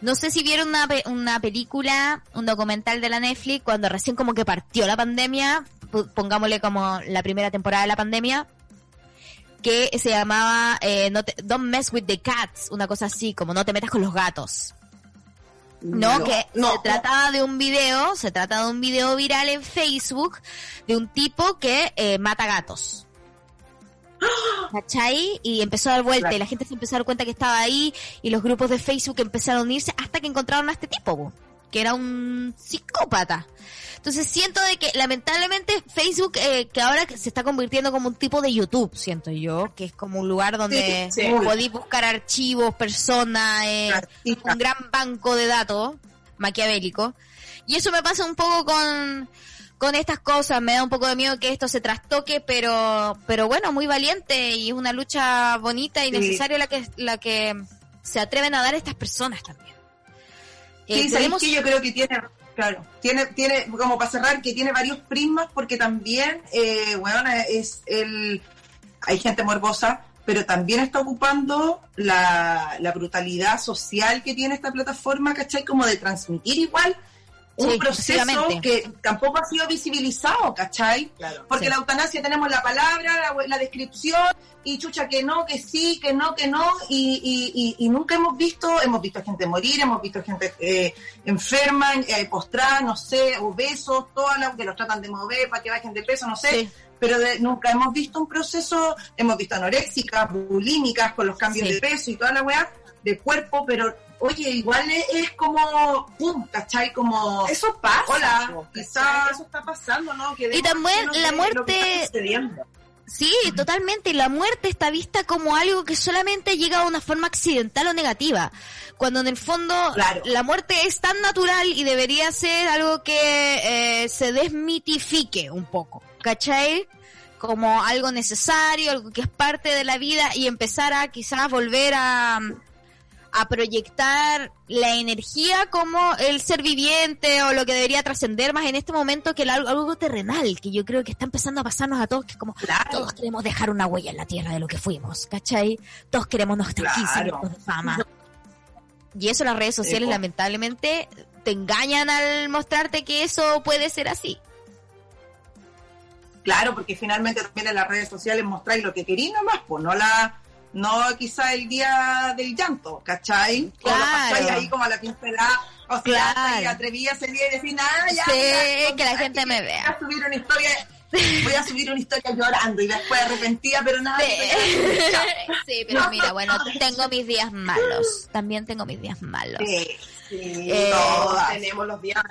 No sé si vieron una, pe- una película, un documental de la Netflix, cuando recién como que partió la pandemia, pongámosle como la primera temporada de la pandemia, que se llamaba eh, no te- Don't Mess with the Cats, una cosa así, como no te metas con los gatos. No, que no, se trataba de un video, se trata de un video viral en Facebook de un tipo que eh, mata gatos. ¿Cachai? Y empezó a dar vuelta Claro. y la gente se empezó a dar cuenta que estaba ahí y los grupos de Facebook empezaron a unirse hasta que encontraron a este tipo, po, que era un psicópata. Entonces siento de que lamentablemente Facebook, eh, que ahora se está convirtiendo como un tipo de YouTube, siento yo, que es como un lugar donde Sí, sí. podéis buscar archivos, personas, eh, un gran banco de datos maquiavélico. Y eso me pasa un poco con, con estas cosas, me da un poco de miedo que esto se trastoque, pero, pero bueno, muy valiente y es una lucha bonita y Sí. necesaria la que, la que se atreven a dar estas personas también. Eh, Sí, ¿sabéis tenemos- que yo creo que tiene, claro, tiene, tiene, como para cerrar, que tiene varios prismas, porque también, eh, bueno, es el, hay gente morbosa, pero también está ocupando la, la brutalidad social que tiene esta plataforma, ¿cachai? Como de transmitir igual un Sí, proceso que tampoco ha sido visibilizado, ¿cachai? Porque Sí. la eutanasia tenemos la palabra, la, la descripción, y chucha que no, que sí, que no, que no, y, y, y, y nunca hemos visto, hemos visto gente morir, hemos visto gente eh, enferma, eh, postrada, no sé, obesos, todas las que los tratan de mover para que bajen de peso, no sé, Sí. pero de- nunca hemos visto un proceso, hemos visto anoréxicas, bulímicas, con los cambios de peso y toda la weá de cuerpo, pero oye, igual es, es como, pum, ¿cachai? Como... Eso pasa. Hola, ¿cachai? eso está pasando, ¿no? Que Y también la muerte-. Sí, totalmente. La muerte está vista como algo que solamente llega de una forma accidental o negativa. Cuando en el fondo Claro. la muerte es tan natural y debería ser algo que eh, se desmitifique un poco. ¿Cachai? Como algo necesario, algo que es parte de la vida y empezar a quizás volver a, a proyectar la energía como el ser viviente o lo que debería trascender más en este momento que el algo, algo terrenal, que yo creo que está empezando a pasarnos a todos, que es como Claro. todos queremos dejar una huella en la tierra de lo que fuimos, ¿cachai? Todos queremos nuestros 15 Claro. de fama. Y eso las redes sociales lamentablemente te engañan al mostrarte que eso puede ser así. Claro, porque finalmente también en las redes sociales mostráis lo que queréis nomás, pues no la no quizá el día del llanto, ¿cachai? O lo Claro. ahí como a la pincelada, o sea, Claro. y atreví ese día y decir, nada, ya, Sí, ya, que la gente me Voy vea. a subir una historia, voy a subir una historia llorando y después arrepentida, pero nada. Sí, pero mira, bueno, tengo mis días malos. También tengo mis días malos. Sí, sí, Eh, todas. Tenemos los días.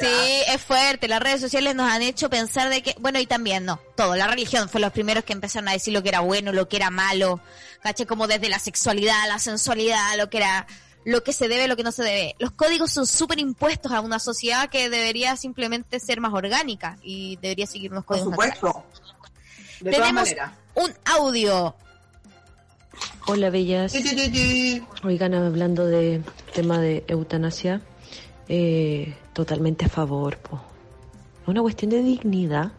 Sí, es fuerte. Las redes sociales nos han hecho pensar de que, bueno, y también no, todo. La religión fue los primeros que empezaron a decir lo que era bueno, lo que era malo. ¿Caché? Como desde la sexualidad, la sensualidad, lo que era lo que se debe, lo que no se debe. Los códigos son súper impuestos a una sociedad que debería simplemente ser más orgánica y debería seguir unos Por códigos. supuesto. naturales. De todas Tenemos un audio. Hola, bellas. Oigan, hablando de tema de eutanasia, eh, totalmente a favor, po. Es una cuestión de dignidad.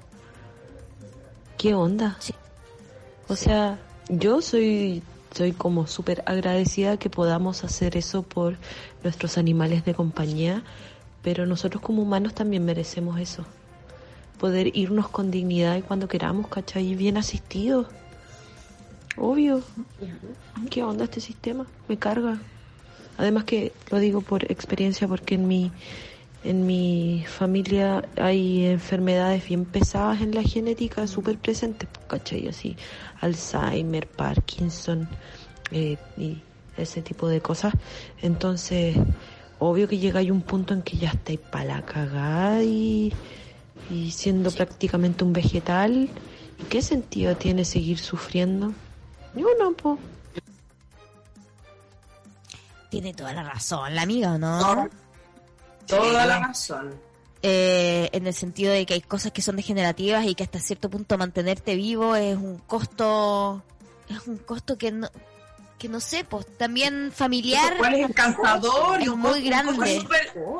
¿Qué onda? Sí. O sea, yo soy, soy como súper agradecida que podamos hacer eso por nuestros animales de compañía, pero nosotros como humanos también merecemos eso. Poder irnos con dignidad y cuando queramos, ¿cachai? Bien asistidos. Obvio. ¿Qué onda este sistema? Me carga. Además que lo digo por experiencia porque en mi en mi familia hay enfermedades bien pesadas en la genética súper presentes, pues, ¿cachai? Así, Alzheimer, Parkinson eh, y ese tipo de cosas. Entonces, obvio que llega ahí un punto en que ya estáis para la cagada y, y siendo prácticamente un vegetal. ¿Y qué sentido tiene seguir sufriendo? Yo no, po. Tiene toda la razón, la amiga, ¿no? Toda la razón. Eh, en el sentido de que hay cosas que son degenerativas y que hasta cierto punto mantenerte vivo es un costo, es un costo que no, que no sé, pues también familiar. ¿Cuál es el cansador? Es y un muy grande.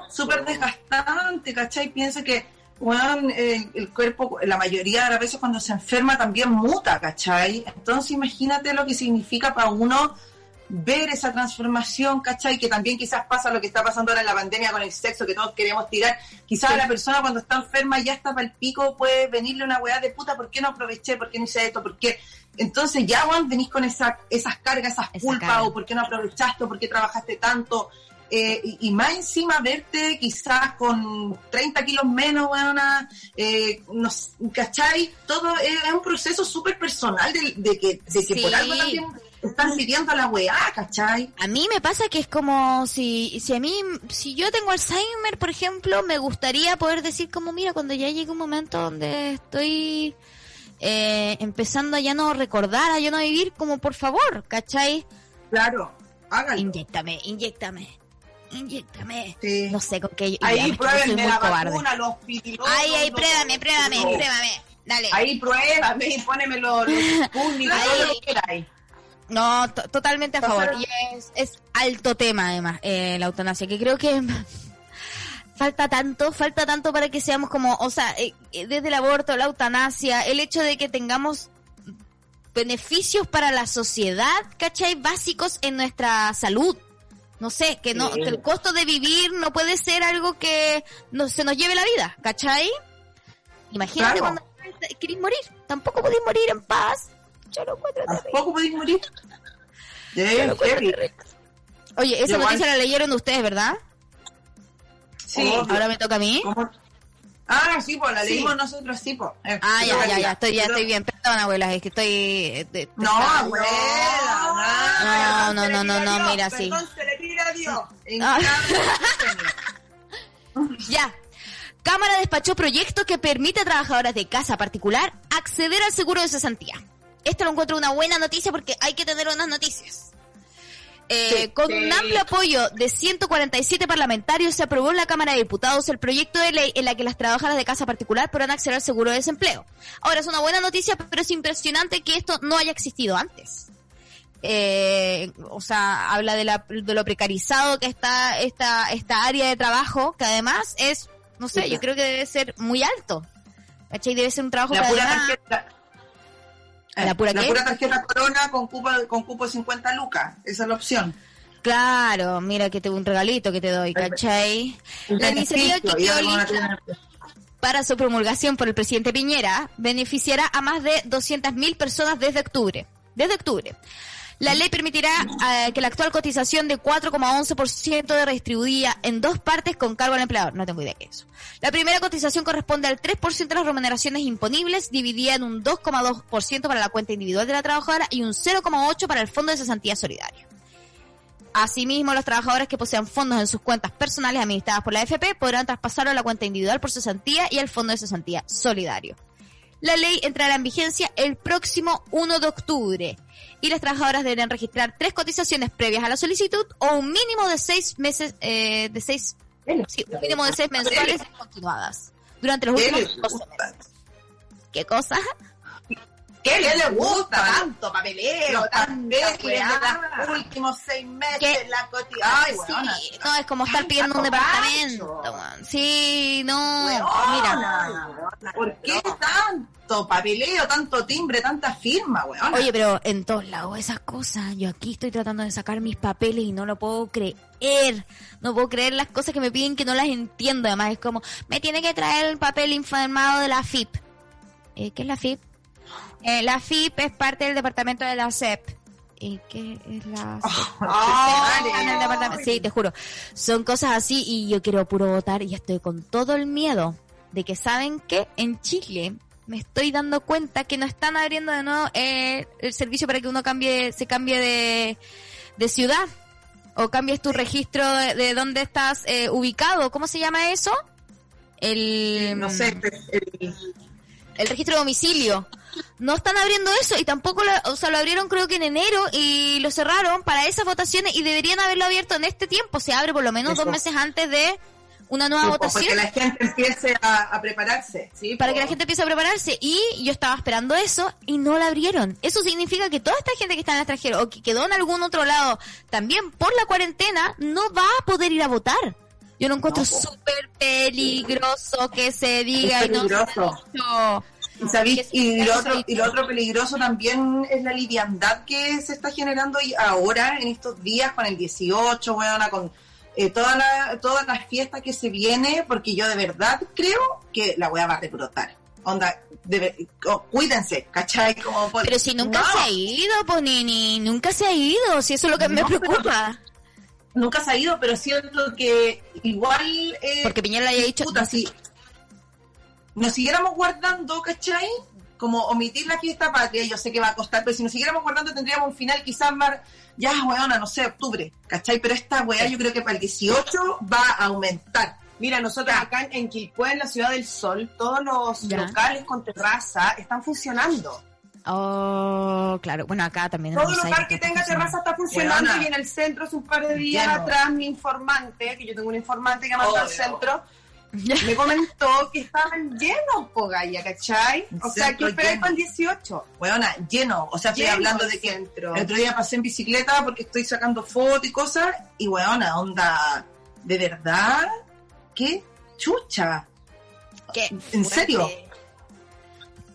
súper- desgastante, ¿cachai? Piensa que weón, el, el cuerpo, la mayoría de las veces cuando se enferma también muta, ¿cachai? Entonces imagínate lo que significa para uno ver esa transformación, ¿cachai? Que también quizás pasa lo que está pasando ahora en la pandemia con el sexo, que todos queremos tirar. Quizás la persona cuando está enferma ya está para el pico, puede venirle una weá de puta, ¿por qué no aproveché? ¿Por qué no hice esto? ¿Por qué? Entonces ya, weón, venís con esa, esas cargas, esas Esa culpas, carga. o por qué no aprovechaste, o por qué trabajaste tanto. Eh, y, y más encima verte quizás con 30 kilos menos, weona, eh, no sé, ¿cachai? Todo es, es un proceso súper personal de, de que, de que Sí. por algo también están sirviendo a la weá, ¿cachai? A mí me pasa que es como si, si a mí, si yo tengo Alzheimer, por ejemplo, me gustaría poder decir como, mira, cuando ya llegue un momento donde estoy eh, empezando a ya no recordar, a ya no vivir, como por favor, ¿cachai? Claro, háganlo. Inyéctame, inyéctame, inyéctame. Sí. No sé con qué. Ahí pruébenme la cobarde. vacuna, los ay, los- pruébame, pruébame, no. pruébame. Dale. Ahí pruébame y poneme los, los que queráis. No, to- totalmente a favor. Y es, es alto tema, además, eh, la eutanasia, que creo que falta tanto, falta tanto para que seamos como, o sea, eh, eh, desde el aborto, la eutanasia, el hecho de que tengamos beneficios para la sociedad, ¿cachai? Básicos en nuestra salud. No sé, que no, Sí. que el costo de vivir no puede ser algo que no, se nos lleve la vida, ¿cachai? Imagínate Claro. cuando querís morir, tampoco podéis morir en paz. Yo lo encuentro terrible. Tampoco podéis morir. Yo lo. Oye, esa Igual- noticia la leyeron ustedes, ¿verdad? Sí. Oh, Ahora me toca a mí. ¿Cómo? Ah, sí, pues la Sí. leímos nosotros, sí, pues. Eh, Ah, ya, ya, ya, estoy, ya estoy bien. Perdón, abuela, es que estoy... eh, de- de- No, está- abuela. No, no, no, no, no, mira, sí. Perdón, se le tira a Dios. En Ah. Ya. Cámara despachó proyecto que permite a trabajadoras de casa particular acceder al seguro de cesantía. Esto lo encuentro una buena noticia porque hay que tener buenas noticias. Eh, Sí, con sí. un amplio apoyo de 147 parlamentarios se aprobó en la Cámara de Diputados el proyecto de ley en la que las trabajadoras de casa particular podrán acceder al seguro de desempleo. Ahora es una buena noticia, pero es impresionante que esto no haya existido antes. Eh, o sea, habla de, la, de lo precarizado que está esta, esta área de trabajo, que además es, no sé, Sí. yo creo que debe ser muy alto. ¿Cachai? Debe ser un trabajo La que pura además... tarjeta. Eh, ¿La pura tarjeta corona con cupo, con cupo de 50 lucas. Esa es la opción. Claro, mira que te un regalito que te doy, ¿cachai? La iniciativa que quedó lista para su promulgación por el presidente Piñera beneficiará a más de 200.000 personas desde octubre. Desde octubre. La ley permitirá eh, que la actual cotización de 4,11% de redistribuida en dos partes con cargo al empleador. No tengo idea es eso. La primera cotización corresponde al 3% de las remuneraciones imponibles, dividida en un 2,2% para la cuenta individual de la trabajadora y un 0,8% para el Fondo de Cesantía Solidario. Asimismo, los trabajadores que posean fondos en sus cuentas personales administradas por la AFP podrán traspasarlo a la cuenta individual por cesantía y al fondo de cesantía solidario. La ley entrará en vigencia el próximo 1 de octubre y las trabajadoras deberán registrar tres cotizaciones previas a la solicitud o un mínimo de seis meses, eh, de seis, sí, un mínimo de seis mensuales continuadas durante los ¿Qué últimos les 12 gusta? meses. ¿Qué cosa? ¿Qué les gusta? Tanto papeleo, papeles de los últimos seis meses, ¿Qué? la cotización. Ay, Sí, weona. no, es como estar pidiendo un departamento. Sí, no, mira. Weona, ¿Por qué tanto papeleo, tanto timbre, tanta firma, weón? Oye, pero en todos lados esas cosas. Yo aquí estoy tratando de sacar mis papeles y no lo puedo creer. No puedo creer las cosas que me piden que no las entiendo. Además es como, me tiene que traer el papel informado de la FIP. Eh, ¿Qué es la FIP? Eh, la FIP es parte del departamento de la CEP. ¿Y qué es la En el departamento- Sí, te juro. Son cosas así y yo quiero puro votar y estoy con todo el miedo de que saben que en Chile me estoy dando cuenta que no están abriendo de nuevo eh, el servicio para que uno cambie, se cambie de, de ciudad o cambies tu registro de, de dónde estás eh, ubicado. ¿Cómo se llama eso? El, no sé, el- el registro de domicilio. No están abriendo eso y tampoco lo, o sea, lo abrieron creo que en enero y lo cerraron para esas votaciones y deberían haberlo abierto en este tiempo. Se abre por lo menos Eso. dos meses antes de una nueva Para que votación la gente empiece a, a prepararse. ¿sí? para que la gente empiece a prepararse. Y yo estaba esperando eso y no la abrieron. Eso significa que toda esta gente que está en el extranjero o que quedó en algún otro lado también por la cuarentena no va a poder ir a votar. Yo lo encuentro No, po. súper peligroso que se diga Es y no se. Y, sabéis- y lo otro, y lo otro peligroso también es la liviandad que se está generando ahora, en estos días, con el 18, weona, con eh, toda la, todas las fiestas que se viene, porque yo de verdad creo que la weá va a rebrotar. Onda, debe- oh, cuídense, ¿cachai? Como por- Pero si nunca No, se ha ido, pues ni, ni nunca se ha ido, si eso es lo que me pero- preocupa. Nunca se ha ido, pero siento que igual... eh, Porque Piñera le haya dicho, puta, si nos siguiéramos guardando, ¿cachai? Como omitir la fiesta patria, yo sé que va a costar, pero si nos siguiéramos guardando tendríamos un final quizás más, ya, weona, no sé, octubre, ¿cachai? Pero esta weá yo creo que para el 18 va a aumentar. Mira, nosotros Ya. acá en- en Quilpué, en la Ciudad del Sol, todos los Ya. locales con terraza están funcionando. oh, claro, bueno, acá también. Todo lugar que tenga terraza está funcionando Weona. y en el centro hace un par de días Lleno. atrás mi informante, que yo tengo un informante que mandó al centro, me comentó que estaban llenos, po gaya, ¿cachai? O sea, que esperáis para el 18. Weona, lleno. O sea, estoy Lleno hablando de que centro. el otro día pasé en bicicleta porque estoy sacando fotos y cosas, y weona, onda, ¿de verdad? ¿Qué chucha? ¿Qué? ¿En serio?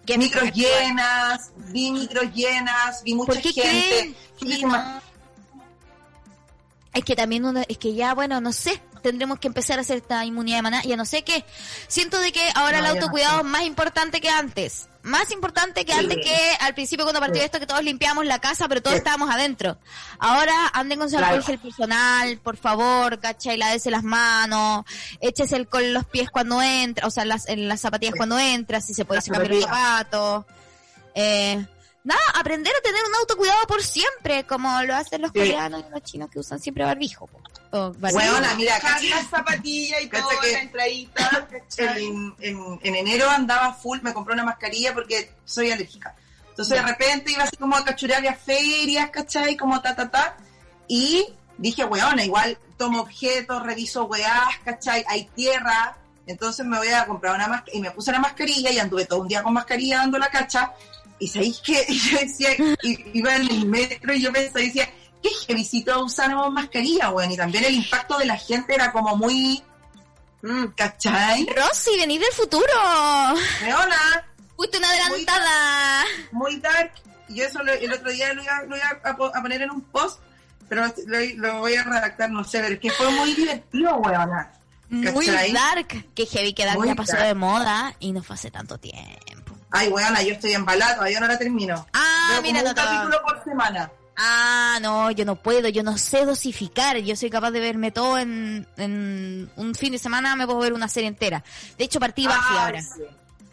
¿Qué micros llenas, vi micros llenas, vi mucha ¿Por qué gente. creen? Es que también uno, es que ya, bueno, no sé, tendremos que empezar a hacer esta inmunidad de manada, ya no sé qué. Siento de que ahora No, el no autocuidado sé. es más importante que antes. Más importante que Sí. antes que al principio cuando partió Sí. esto que todos limpiamos la casa, pero todos Sí. estábamos adentro. Ahora anden con su Claro. alcohol gel personal, por favor, ¿cachai? Lávese las manos, échese alcohol en los pies cuando entra, o sea, las, en las zapatillas cuando entra, si se puede cambiar los zapatos. Eh, nada, aprender a tener un autocuidado por siempre, como lo hacen los Sí. coreanos y los chinos que usan siempre barbijo. po. O barbijo. Weona, mira, cacha- las zapatillas y todo, que- la entradita, ¿cachai? en, en- en enero andaba full, me compré una mascarilla porque soy alérgica. Entonces de repente iba así como a cachurear a ferias, ¿cachai? Como ta, ta, ta. Y dije, weona, igual tomo objetos, reviso weás, ¿cachai? Hay tierra. Entonces me voy a comprar una mascarilla. Y me puse la mascarilla y anduve todo un día con mascarilla dando la cacha. Y sabéis que yo decía, iba en el metro y yo pensaba, decía, qué heavycito usáramos mascarilla, weón. Y también el impacto de la gente era como muy, mm, ¿cachai? Rosy, venís del futuro. Weona, Fuiste una adelantada. muy dark. Y yo eso lo- el otro día lo iba, lo iba a, po- a poner en un post, pero lo, lo voy a redactar, no sé, pero es que fue muy divertido, weona. Muy ¿Cachai? dark. Que heavy que dark Muy ya pasó dark. de moda y no fue hace tanto tiempo. Ay, weona, yo estoy embalada, todavía no la termino. Ah, Veo mira, como no un capítulo por semana. Ah, no, yo no puedo, yo no sé dosificar. Yo soy capaz de verme todo en, en un fin de semana, me puedo ver una serie entera. De hecho, partí Buffy Ay, ahora. sí.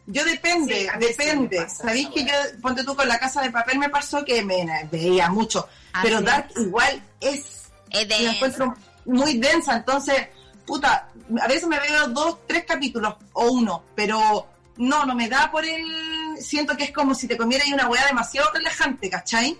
Yo depende, Sí, sí me depende. pasa Sabéis que yo, ponte tú con la casa de papel, me pasó que me veía mucho. Ah, pero sí. Dark igual es Es de- la encuentro muy densa, entonces, puta, a veces me veo dos, tres capítulos o uno, pero no, no me da por el, siento que es como si te comieras una hueá demasiado relajante, ¿cachai?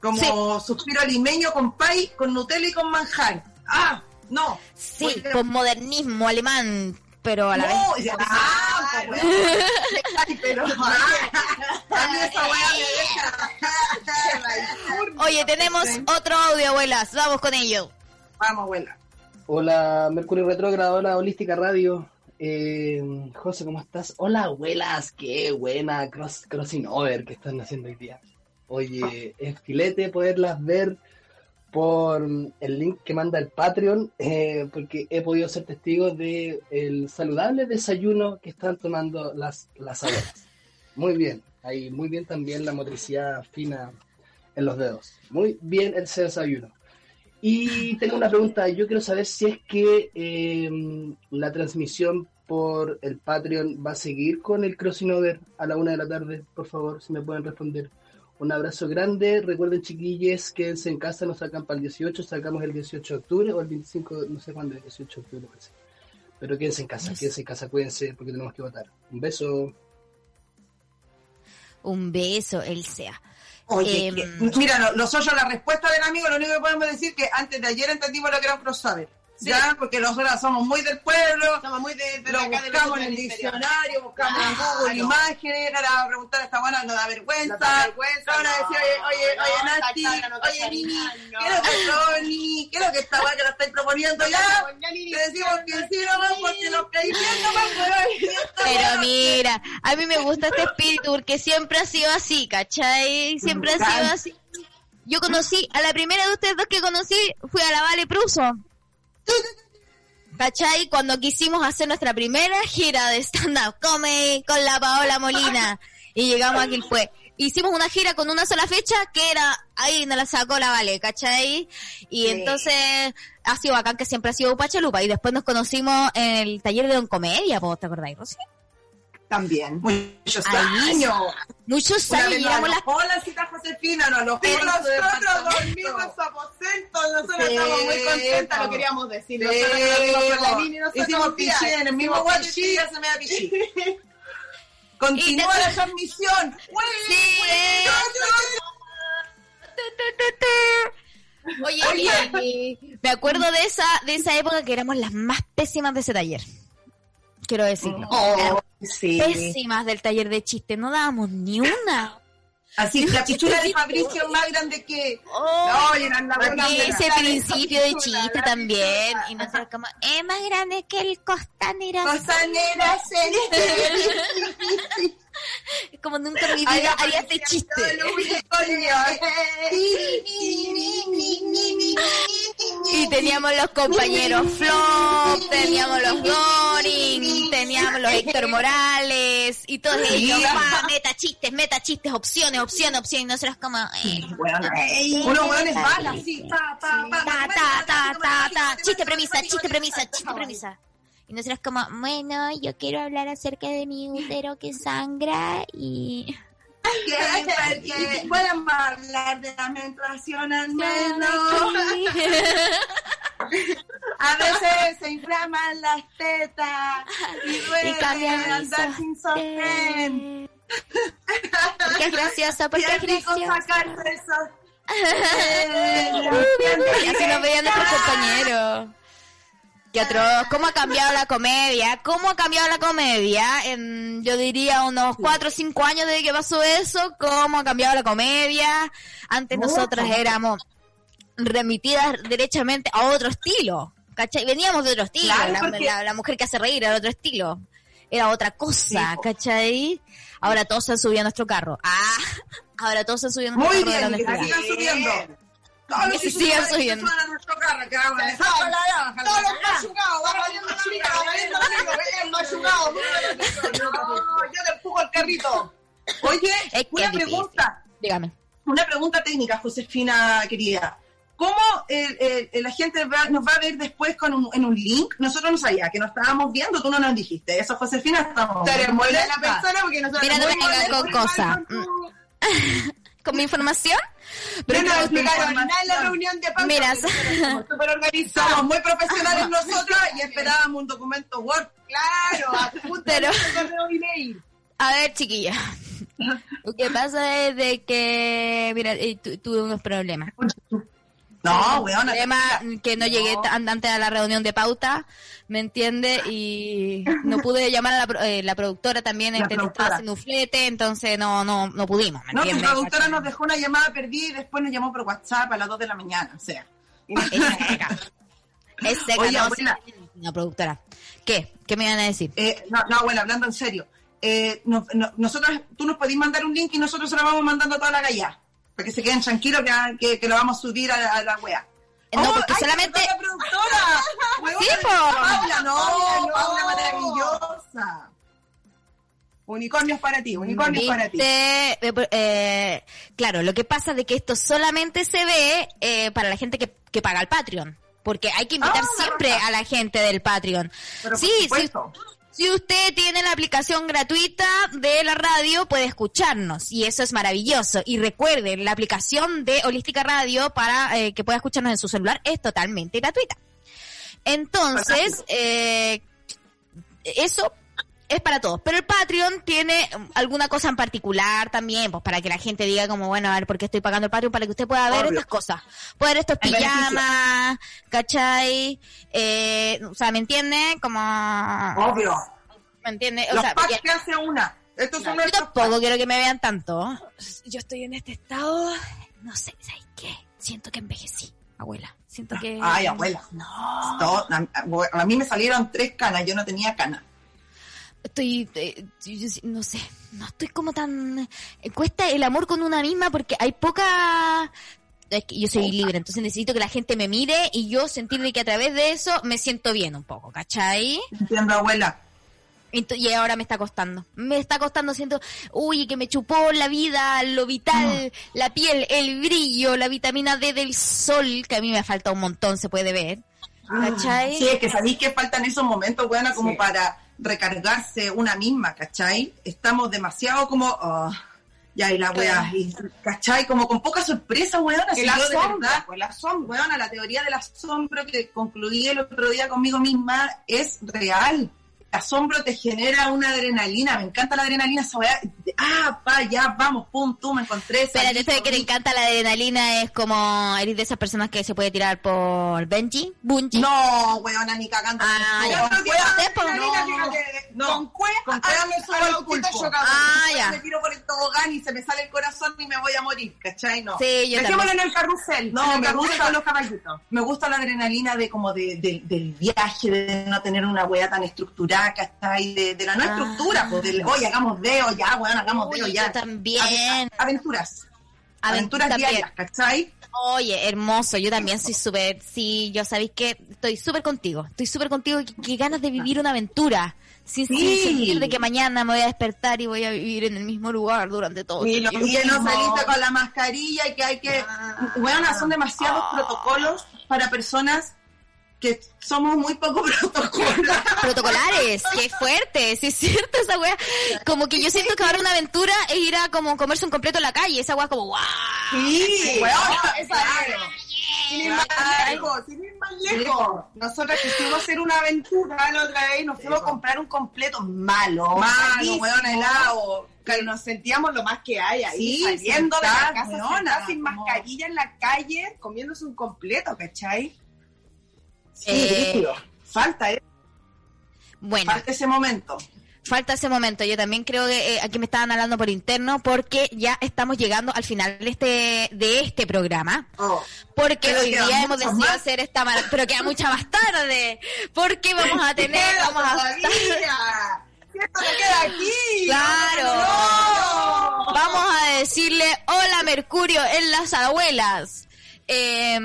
Como suspiro limeño con pay, con Nutella y con manjar. ¡Ah! No. Sí, con modernismo alemán, pero a la no, vez. ya, ah, pues, Ay, pero a mí esa hueá me deja. Oye, tenemos otro audio, abuelas. Vamos con ello. Vamos, abuela. Hola, Mercurio Retrógrado, hola, Holística Radio. Eh, José, ¿cómo estás? Hola, abuelas, qué buena cross, crossing over que están haciendo hoy día. Oye, es filete poderlas ver por el link que manda el Patreon, eh, porque he podido ser testigo de el saludable desayuno que están tomando las, las abuelas. Muy bien, ahí muy bien también la motricidad fina en los dedos. Muy bien ese desayuno. Y tengo una pregunta, yo quiero saber si es que eh, la transmisión por el Patreon va a seguir con el crossing over a la una de la tarde, por favor, si me pueden responder. Un abrazo grande, recuerden chiquillos, quédense en casa, nos sacan para el 18, sacamos el 18 de octubre o el 25, no sé cuándo, el 18 de octubre parece. Pero quédense en casa, quédense en casa, cuídense porque tenemos que votar. Un beso. Un beso, el sea. Oye, Em, que- mira, no- nosotros la respuesta del amigo, lo único que podemos decir que antes de ayer entendimos lo que era un crossover. ¿Ya? Porque nosotros somos muy del pueblo, Somos muy de, de lo acá de buscamos nosotros en el diccionario, buscamos en Google Claro. imágenes, ahora a preguntar a esta buena no da vergüenza. No da vergüenza, Ahora no. oye, oye, No, Nati, no oye, Nini, no. ¿qué es lo que Tony? ¿Qué es lo que esta weá que la estáis proponiendo ya? Te decimos que sí nomás porque los caí bien nomás. Pero mira, a mí me gusta este espíritu porque siempre ha sido así, ¿cachai? Siempre ha sido así. Yo conocí, a la primera de ustedes dos que conocí fui a la Vale Pruso. ¿Cachai? Cuando quisimos hacer nuestra primera gira de stand-up comedy con la Paola Molina. Y llegamos a fue. Hicimos una gira con una sola fecha que era, ahí nos la sacó la Vale, ¿cachai? Y entonces ha sido bacán que siempre ha sido Pachalupa. Y después nos conocimos en el taller de Don Comedia, ¿vos te acordáis, Rosy? También, muchos Ahí. años. Muchos años vez nos Hola, cita Josefina, nos los Pero nosotros dormimos en su aposento, nosotros Sí, estamos muy contentas, lo queríamos decir. Sí, Nosotros nos vimos con la nosotros Hicimos pichí en el mismo hicimos guachi pichí. y ya se me da pichí. Continúa Y te- la transmisión. Oye, y me acuerdo de esa, de esa época que éramos las más pésimas de ese taller. Quiero decirlo. Oh, sí. pésimas del taller de chistes, no dábamos ni una. Así, la pichula de Fabricio es más grande que... Oh, Oye, eran la ese principio de chiste también. Y nosotros como, es más grande que el costanera. Costanera, Como nunca en mi vida haría este chiste. y teníamos los compañeros Flop, teníamos los Goring, teníamos los Héctor Morales y todos ellos. Meta chistes, meta chistes, opciones, opciones, opciones. Y nosotros como... Eh, uno hueones malas, chiste premisa, chiste premisa, chiste premisa. Y nosotros como, bueno, yo quiero hablar acerca de mi útero que sangra y... Porque podemos hablar de la menstruación al menos. A veces se inflaman las tetas y duele cambian el andar sin sostén. Porque es gracioso, porque es gracioso. sacarse esos Y así nos veían nuestros compañeros. Qué atroz. ¿Cómo ha cambiado la comedia? ¿Cómo ha cambiado la comedia? En, yo diría unos 4 o 5 años desde que pasó eso. ¿Cómo ha cambiado la comedia? Antes nosotras éramos remitidas derechamente a otro estilo. ¿Cachai? Veníamos de otro estilo. Claro, la, porque- la- la mujer que hace reír era otro estilo. Era otra cosa, ¿cachai? Ahora todos se han subido a nuestro carro. Ah, ahora todos se han subido a nuestro Muy carro de la bien, sigan subiendo. Todos los que subiendo. suban a nuestro carro, que vamos a dejar. Todos los machucados, vamos viendo machucados, valiendo amigo, el machucado. No, yo te empujo el carrito. Oye, Es que una pregunta. Dígame. Una pregunta técnica, Josefina querida. ¿Cómo la gente nos va a ver después con un, en un link? Nosotros no sabíamos que nos estábamos viendo, tú no nos dijiste. Eso, Josefina, estamos. Molesta la persona porque nosotros Mira, no vengan con cosas. tu- ¿Con mi información? Pero no nos explicaron nada en la reunión de pauta, Mira, súper organizados. Somos muy profesionales nosotros y esperábamos un documento Word. Claro, Pero- email. A ver, chiquilla. Lo que pasa es de que, mira, eh, tu- tuve unos problemas. No, weón. problema que no llegué antes a la reunión de pauta, ¿me entiende? Y no pude llamar a la, eh, la productora también, La este, estaba productora. haciendo un flete, entonces no, no, no pudimos, ¿me No, entiende? productora nos dejó una llamada perdida y después nos llamó por WhatsApp a las 2 de la mañana. O sea. Es seca. Es seca, Oye, no, abuela. sí, la productora. ¿Qué? ¿Qué me iban a decir? Eh, no, no, bueno, hablando en serio. Eh, no- no- nosotros, tú nos podés mandar un link y nosotros se lo vamos mandando a toda la galla. Para que se queden tranquilos que, que, que lo vamos a subir a, la- a la wea. No, Oh, porque ay, solamente- la productora! Sí, po. Paula, no, Paula, Paula no. maravillosa. Unicornios para ti, unicornios para ti. Viste, eh, eh, claro, lo que pasa de que esto solamente se ve eh, para la gente que, que paga el Patreon. Porque hay que invitar Ah, siempre a la gente del Patreon. Pero por sí, sí, supuesto. Si usted tiene la aplicación gratuita de la radio, puede escucharnos y eso es maravilloso. Y recuerden, la aplicación de Holística Radio para eh, que pueda escucharnos en su celular es totalmente gratuita. Entonces, eh, eso es para todos. Pero el Patreon tiene um, alguna cosa en particular también, pues para que la gente diga como, bueno, a ver, ¿por qué estoy pagando el Patreon? Para que usted pueda ver Obvio. estas cosas. Pueda ver estos pijamas, ¿cachai? Eh, o sea, ¿me entiende? Como... Obvio. ¿Me entiende? O Los sea, packs ya- que hace una. Estos son yo tampoco quiero que me vean tanto. Yo estoy en este estado, no sé, ¿sabes qué? Siento que envejecí, abuela. Siento que... Ay, abuela. No. No, a, a- a mí me salieron tres canas, yo no tenía canas. Estoy, eh, yo- yo sí- no sé, no estoy como tan... eh, Cuesta el amor con una misma porque hay poca... Es que yo soy libre, entonces necesito que la gente me mire y yo sentir de que a través de eso me siento bien un poco, ¿cachai? Entiendo, abuela. Y ahora me está costando. Me está costando, siento, uy, que me chupó la vida, lo vital, la piel, el brillo, la vitamina D del sol, que a mí me falta un montón, se puede ver. ¿Cachai? Sí, es que sabéis que faltan esos momentos, buena, como Sí. para recargarse una misma, ¿cachai? Estamos demasiado como, ah, ya, y la weá, y, ¿cachai? Como con poca sorpresa, weón. Así la yo de sombra, verdad, pues la sombra. weón, la teoría del asombro que concluí el otro día conmigo misma es real. El asombro te genera una adrenalina, me encanta la adrenalina, esa weá. Ah, pa, ya, vamos, pum, tú, me encontré. Salí, esto de que corrí. encanta la adrenalina es como, eres de esas personas que se puede tirar por Benji, Bungie. No, weona, ni cagando. Ah, No, ya. no, no. Con cueva, Con cueva me subo al pulpo. chocado. Ah, Yo ya. Me tiro por el tobogán y se me sale el corazón y me voy a morir, ¿cachai? No. Sí, yo Dejémoslo también. en el carrusel. No, en el me carrusel gusta. con los caballitos. Me gusta la adrenalina de como de, de- del viaje, de no tener una weá tan estructurada, ¿cachai? De, de la no Ah. estructura, pues del, oye, hagamos deo ya, weón, hagamos yo ya. también. Ave- Aventuras. Aven- Aventuras diarias, ¿cachai? Oye, hermoso, yo también soy súper, sí, yo sabéis que estoy súper contigo, estoy súper contigo, qué ganas de vivir una aventura, sin, sin Sí. sentir de que mañana me voy a despertar y voy a vivir en el mismo lugar durante todo tiempo. Y que no saliste con la mascarilla y que hay que... Weón, son demasiados protocolos para personas que somos muy poco protocolos. Protocolares, qué fuerte, sí es cierto esa wea. Como que yo siento que ahora una aventura es ir a como comerse un completo en la calle, esa wea como guau. Sí, weón, esa claro. Sin ir más lejos, sin ir más lejos. Nosotras quisimos hacer una aventura la otra vez y nos fuimos a comprar un completo malo, Malo, weón, helado. Que nos sentíamos lo más que hay ahí, Sí, saliendo de la casa, weona, sentada sin como- mascarilla en la calle, comiéndose un completo, ¿cachai? Sí, Eh. Falta, eh, Bueno, falta ese momento. falta ese momento. Yo también creo que eh, aquí me estaban hablando por interno porque ya estamos llegando al final de este de este programa. Oh. Porque hoy día hemos decidido más. hacer esta mar- pero queda mucha más tarde. Porque vamos a tener, vamos a. Si esto no queda aquí. Claro. No. Vamos a decirle hola Mercurio en las abuelas. Eh,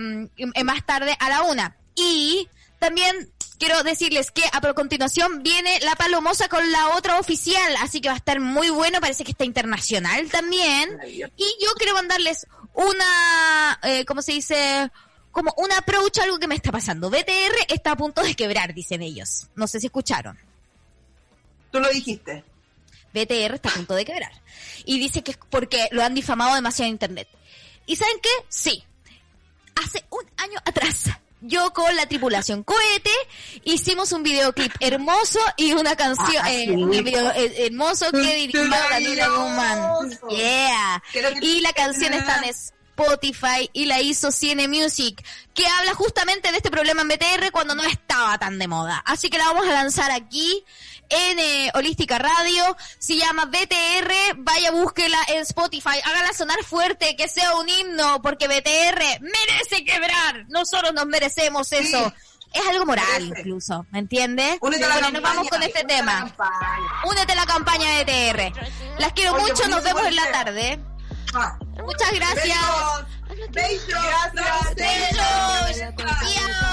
más tarde a la una. Y también quiero decirles que a continuación viene la palomosa con la otra oficial. Así que va a estar muy bueno. Parece que está internacional también. Y yo quiero mandarles una, eh, ¿cómo se dice? Como un approach a algo que me está pasando. BTR está a punto de quebrar, dicen ellos. No sé si escucharon. Tú lo dijiste. BTR está a punto de quebrar. Y dice que es porque lo han difamado demasiado en internet. ¿Y saben qué? Sí. Hace un año atrás, yo con la tripulación cohete hicimos un videoclip hermoso y una canción, Ah, eh, sí. un video eh, hermoso que dirigió Daniela Guzmán. Yeah. Y la canción está en Spotify y la hizo Cine Music, que habla justamente de este problema en BTR cuando no estaba tan de moda. Así que la vamos a lanzar aquí en eh, Holística Radio. Se llama BTR. Vaya, búsquela en Spotify. Hágala sonar fuerte, que sea un himno, porque BTR merece quebrar. Nosotros nos merecemos eso. Es algo moral incluso, ¿me entiendes? Únete a la Bueno, nos campaña, vamos con este únete la tema. campaña. Únete a la campaña de BTR. Las quiero Oye, mucho, nos vemos en la tarde. Ah. Muchas gracias. Besos. Gracias. Besos.